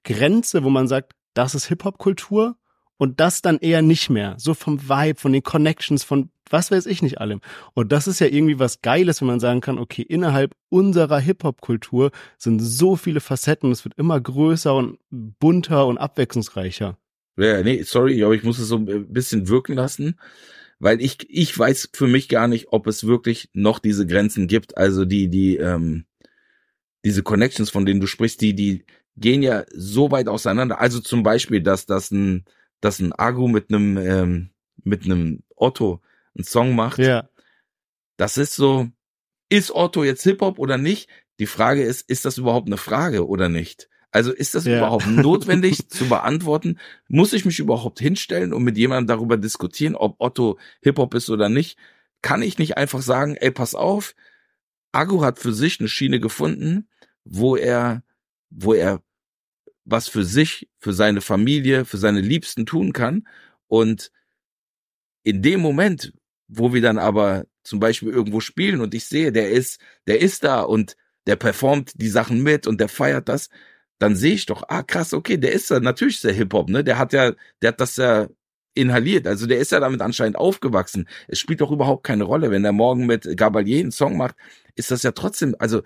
Speaker 1: Grenze, wo man sagt, das ist Hip-Hop-Kultur und das dann eher nicht mehr. So vom Vibe, von den Connections, von was weiß ich nicht allem. Und das ist ja irgendwie was Geiles, wenn man sagen kann, okay, innerhalb unserer Hip-Hop-Kultur sind so viele Facetten, es wird immer größer und bunter und abwechslungsreicher.
Speaker 2: Ja, nee, sorry, aber ich muss es so ein bisschen wirken lassen, weil ich, ich weiß für mich gar nicht, ob es wirklich noch diese Grenzen gibt. Also die, die, ähm, diese Connections, von denen du sprichst, die, die gehen ja so weit auseinander. Also zum Beispiel, dass das ein, dass ein Agu mit einem, ähm, mit einem Otto einen Song macht.
Speaker 1: Ja.
Speaker 2: Das ist so, ist Otto jetzt Hip-Hop oder nicht? Die Frage ist, ist das überhaupt eine Frage oder nicht? Also ist das ja. überhaupt notwendig zu beantworten? Muss ich mich überhaupt hinstellen und mit jemandem darüber diskutieren, ob Otto Hip-Hop ist oder nicht? Kann ich nicht einfach sagen, ey, pass auf, Agu hat für sich eine Schiene gefunden, wo er, wo er was für sich, für seine Familie, für seine Liebsten tun kann. Und in dem Moment, wo wir dann aber zum Beispiel irgendwo spielen und ich sehe, der ist, der ist da und der performt die Sachen mit und der feiert das, dann sehe ich doch, ah krass, okay, der ist ja natürlich sehr Hip-Hop, ne? Der hat ja, der hat das ja inhaliert. Also der ist ja damit anscheinend aufgewachsen. Es spielt doch überhaupt keine Rolle. Wenn der morgen mit Gabalier einen Song macht, ist das ja trotzdem, also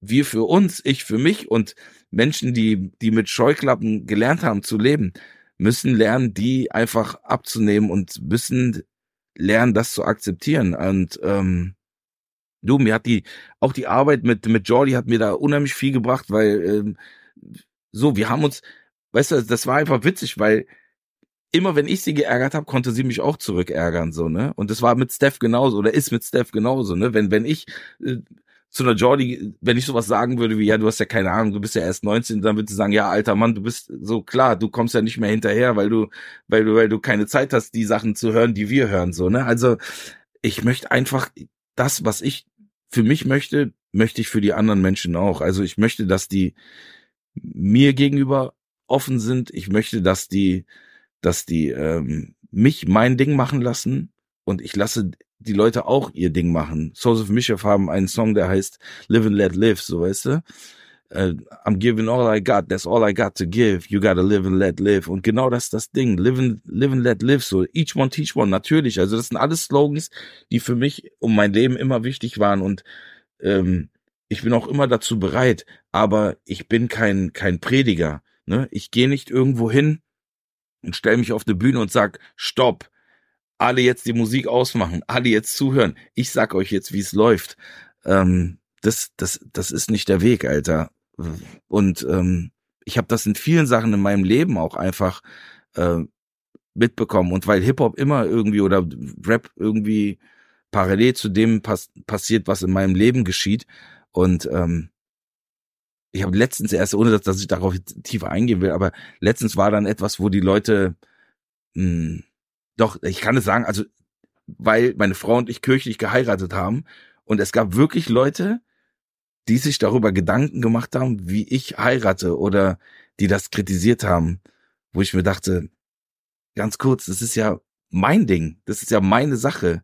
Speaker 2: wir für uns, ich für mich und Menschen, die, die mit Scheuklappen gelernt haben zu leben, müssen lernen, die einfach abzunehmen und müssen lernen, das zu akzeptieren. Und ähm, Du, mir hat die, auch die Arbeit mit, mit Jordi hat mir da unheimlich viel gebracht, weil, ähm, so, wir haben uns, weißt du, das war einfach witzig, weil immer wenn ich sie geärgert habe, konnte sie mich auch zurückärgern, so, ne? Und das war mit Steph genauso, oder ist mit Steph genauso, ne? Wenn, wenn ich äh, zu einer Jordi, wenn ich sowas sagen würde wie, ja, du hast ja keine Ahnung, du bist ja erst 19, dann würde sie sagen, ja, alter Mann, du bist so klar, du kommst ja nicht mehr hinterher, weil du, weil du, weil du keine Zeit hast, die Sachen zu hören, die wir hören, so, ne? Also, ich möchte einfach das, was ich für mich möchte, möchte ich für die anderen Menschen auch. Also ich möchte, dass die mir gegenüber offen sind. Ich möchte, dass die, dass die ähm, mich mein Ding machen lassen und ich lasse die Leute auch ihr Ding machen. Souls of Mischief haben einen Song, der heißt Live and Let Live, so weißt du uh, I'm giving all I got, that's all I got to give. You gotta live and let live. Und genau das ist das Ding. Live and, live and let live. So, each one teach one. Natürlich. Also, das sind alles Slogans, die für mich um mein Leben immer wichtig waren. Und ähm, ich bin auch immer dazu bereit. Aber ich bin kein, kein Prediger. Ne? Ich gehe nicht irgendwo hin und stelle mich auf die Bühne und sag, stopp. Alle jetzt die Musik ausmachen, alle jetzt zuhören. Ich sag euch jetzt, wie es läuft. Ähm, das, das, das ist nicht der Weg, Alter. Und ähm, ich habe das in vielen Sachen in meinem Leben auch einfach äh, mitbekommen. Und weil Hip-Hop immer irgendwie oder Rap irgendwie parallel zu dem pass passiert, was in meinem Leben geschieht. Und ähm, ich habe letztens erst, ohne dass, dass ich darauf tiefer eingehen will, aber letztens war dann etwas, wo die Leute mh, hm, doch, ich kann es sagen, also weil meine Frau und ich kirchlich geheiratet haben und es gab wirklich Leute, die sich darüber Gedanken gemacht haben, wie ich heirate oder die das kritisiert haben, wo ich mir dachte, ganz kurz, das ist ja mein Ding, das ist ja meine Sache,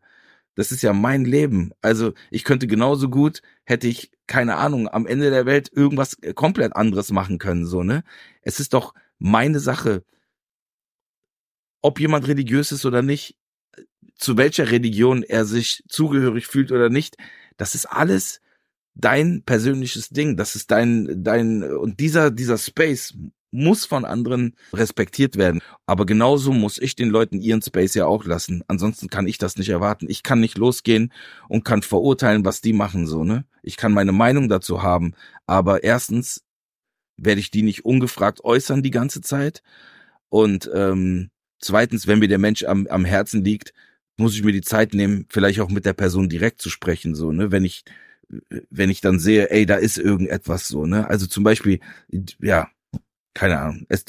Speaker 2: das ist ja mein Leben. Also ich könnte genauso gut, hätte ich keine Ahnung, am Ende der Welt irgendwas komplett anderes machen können, so, ne? Es ist doch meine Sache, ob jemand religiös ist oder nicht, zu welcher Religion er sich zugehörig fühlt oder nicht, das ist alles dein persönliches Ding. Das ist dein, dein, und dieser, dieser Space muss von anderen respektiert werden. Aber genauso muss ich den Leuten ihren Space ja auch lassen. Ansonsten kann ich das nicht erwarten. Ich kann nicht losgehen und kann verurteilen, was die machen, so, ne? Ich kann meine Meinung dazu haben. Aber erstens werde ich die nicht ungefragt äußern die ganze Zeit. Und ähm, zweitens, wenn mir der Mensch am, am Herzen liegt, muss ich mir die Zeit nehmen, vielleicht auch mit der Person direkt zu sprechen, so, ne? Wenn ich, wenn ich dann sehe, ey, da ist irgendetwas so, ne? Also zum Beispiel, ja, keine Ahnung. Es,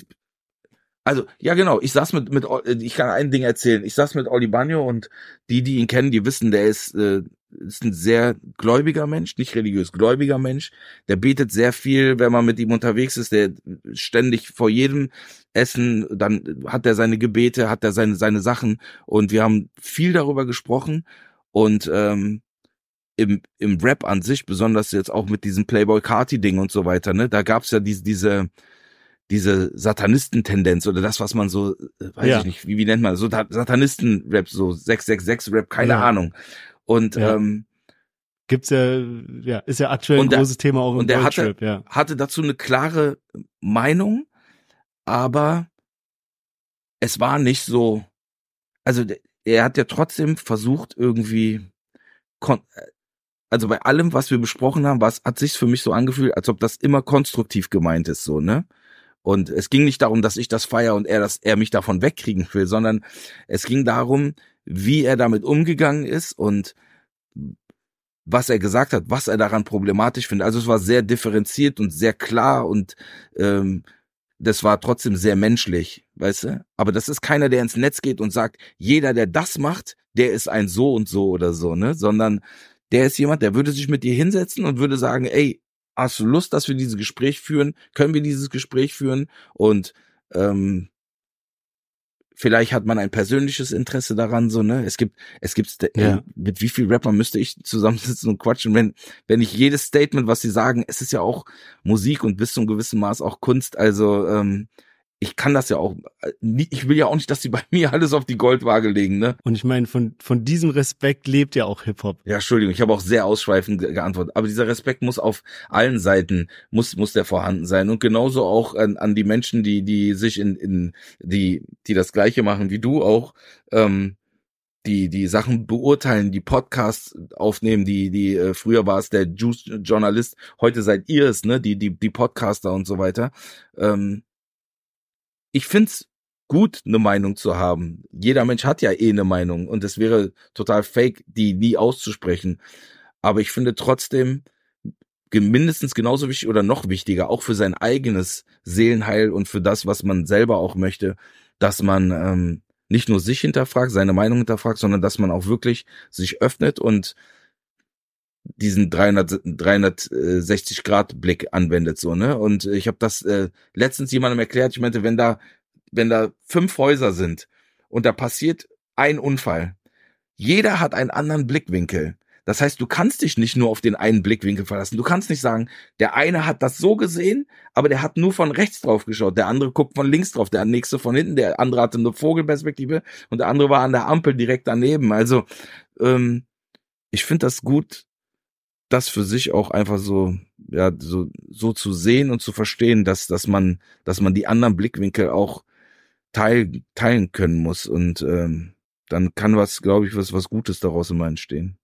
Speaker 2: also, ja, genau. Ich saß mit, mit, ich kann ein Ding erzählen. Ich saß mit Oli Bagno und die, die ihn kennen, die wissen, der ist, äh, ist ein sehr gläubiger Mensch, nicht religiös, gläubiger Mensch. Der betet sehr viel, wenn man mit ihm unterwegs ist. Der ständig vor jedem Essen, dann hat er seine Gebete, hat er seine, seine Sachen. Und wir haben viel darüber gesprochen. Und ähm, im, im Rap an sich, besonders jetzt auch mit diesem Playboy Carti Ding und so weiter, ne, da gab's ja diese, diese, diese Satanistentendenz oder das, was man so, äh, weiß ja. ich nicht, wie, wie nennt man, so Satanisten-Rap, so 666-Rap, keine ja. Ahnung. Und ja. ähm,
Speaker 1: gibt's ja, ja, ist ja aktuell ein großes Thema auch im
Speaker 2: und der hatte, ja. hatte dazu eine klare Meinung, aber es war nicht so, also er hat ja trotzdem versucht irgendwie, also bei allem, was wir besprochen haben, was hat sich für mich so angefühlt, als ob das immer konstruktiv gemeint ist, so ne? Und es ging nicht darum, dass ich das feier und er, dass er mich davon wegkriegen will, sondern es ging darum, wie er damit umgegangen ist und was er gesagt hat, was er daran problematisch findet. Also es war sehr differenziert und sehr klar und ähm, das war trotzdem sehr menschlich, weißt du? Aber das ist keiner, der ins Netz geht und sagt, jeder, der das macht, der ist ein so und so oder so, ne? Sondern der ist jemand, der würde sich mit dir hinsetzen und würde sagen, ey, hast du Lust, dass wir dieses Gespräch führen? Können wir dieses Gespräch führen? Und ähm, vielleicht hat man ein persönliches Interesse daran, so, ne? Es gibt, es gibt, äh, ja. mit wie viel Rapper müsste ich zusammensitzen und quatschen, wenn, wenn ich jedes Statement, was sie sagen, es ist ja auch Musik und bis zu einem gewissen Maß auch Kunst, also ähm, ich kann das ja auch, äh, ich will ja auch nicht, dass sie bei mir alles auf die Goldwaage legen, ne?
Speaker 1: Und ich meine, von, von diesem Respekt lebt ja auch Hip-Hop.
Speaker 2: Ja, Entschuldigung, ich habe auch sehr ausschweifend geantwortet. Aber dieser Respekt muss auf allen Seiten, muss, muss der vorhanden sein. Und genauso auch an, an die Menschen, die, die sich in, in, die, die das Gleiche machen wie du auch, ähm, die die Sachen beurteilen, die Podcasts aufnehmen, die die äh, früher war es der Juice Journalist, heute seid ihr es, ne, die die die Podcaster und so weiter. Ähm, ich find's gut, eine Meinung zu haben. Jeder Mensch hat ja eh eine Meinung und es wäre total fake, die nie auszusprechen. Aber ich finde trotzdem mindestens genauso wichtig oder noch wichtiger, auch für sein eigenes Seelenheil und für das, was man selber auch möchte, dass man ähm, nicht nur sich hinterfragt, seine Meinung hinterfragt, sondern dass man auch wirklich sich öffnet und diesen 300, 360 Grad Blick anwendet so ne? Und ich habe das äh, letztens jemandem erklärt ich meinte wenn da wenn da fünf Häuser sind und da passiert ein Unfall jeder hat einen anderen Blickwinkel. Das heißt du kannst dich nicht nur auf den einen Blickwinkel verlassen. Du kannst nicht sagen der eine hat das so gesehen aber der hat nur von rechts drauf geschaut. Der andere guckt von links drauf der nächste von hinten der andere hatte eine Vogelperspektive und der andere war an der Ampel direkt daneben. Also ähm, ich finde das gut das für sich auch einfach so, ja, so, so zu sehen und zu verstehen, dass, dass man, dass man die anderen Blickwinkel auch teil, teilen können muss und ähm, dann kann was, glaube ich, was, was Gutes daraus immer entstehen.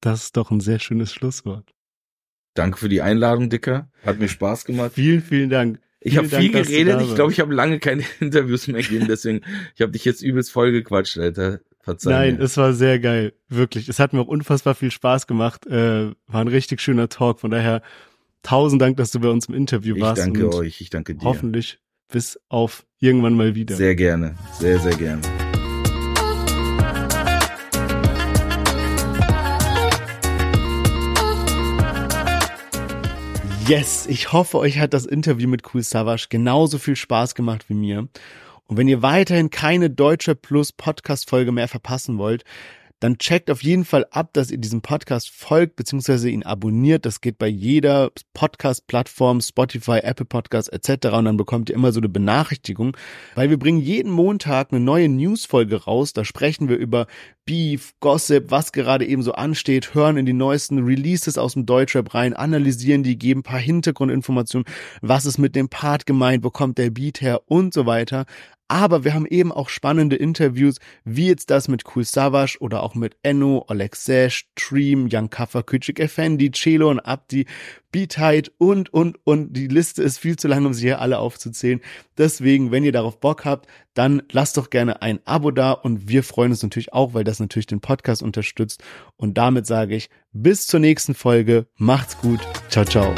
Speaker 1: Das ist doch ein sehr schönes Schlusswort.
Speaker 2: Danke für die Einladung, Dicker. Hat mir Spaß gemacht.
Speaker 1: Vielen, vielen Dank.
Speaker 2: Ich habe viel geredet. Ich glaube, ich habe lange keine Interviews mehr gegeben, deswegen ich habe dich jetzt übelst voll gequatscht, Alter.
Speaker 1: Verzeih Nein, mir. es war sehr geil, wirklich. Es hat mir auch unfassbar viel Spaß gemacht. Äh, war ein richtig schöner Talk. Von daher tausend Dank, dass du bei uns im Interview
Speaker 2: ich
Speaker 1: warst.
Speaker 2: Ich danke euch, ich danke dir.
Speaker 1: Hoffentlich bis auf irgendwann mal wieder.
Speaker 2: Sehr gerne, sehr, sehr gerne.
Speaker 1: Yes, ich hoffe, euch hat das Interview mit Cool Savage genauso viel Spaß gemacht wie mir. Und wenn ihr weiterhin keine Deutsche Plus Podcast Folge mehr verpassen wollt, dann checkt auf jeden Fall ab, dass ihr diesem Podcast folgt bzw. ihn abonniert. Das geht bei jeder Podcast-Plattform, Spotify, Apple Podcasts etc. Und dann bekommt ihr immer so eine Benachrichtigung, weil wir bringen jeden Montag eine neue News-Folge raus. Da sprechen wir über Beef, Gossip, was gerade eben so ansteht, hören in die neuesten Releases aus dem Deutschrap rein, analysieren die, geben paar Hintergrundinformationen, was ist mit dem Part gemeint, wo kommt der Beat her und so weiter. Aber wir haben eben auch spannende Interviews, wie jetzt das mit Cool Savage oder auch mit Enno, Oleg Sesh, Dream, Young Kaffer, Küçük Effendi, Celo und Abdi, Beatheit und, und, und. Die Liste ist viel zu lang, um sie hier alle aufzuzählen. Deswegen, wenn ihr darauf Bock habt, dann lasst doch gerne ein Abo da und wir freuen uns natürlich auch, weil das natürlich den Podcast unterstützt. Und damit sage ich, bis zur nächsten Folge. Macht's gut. Ciao, ciao.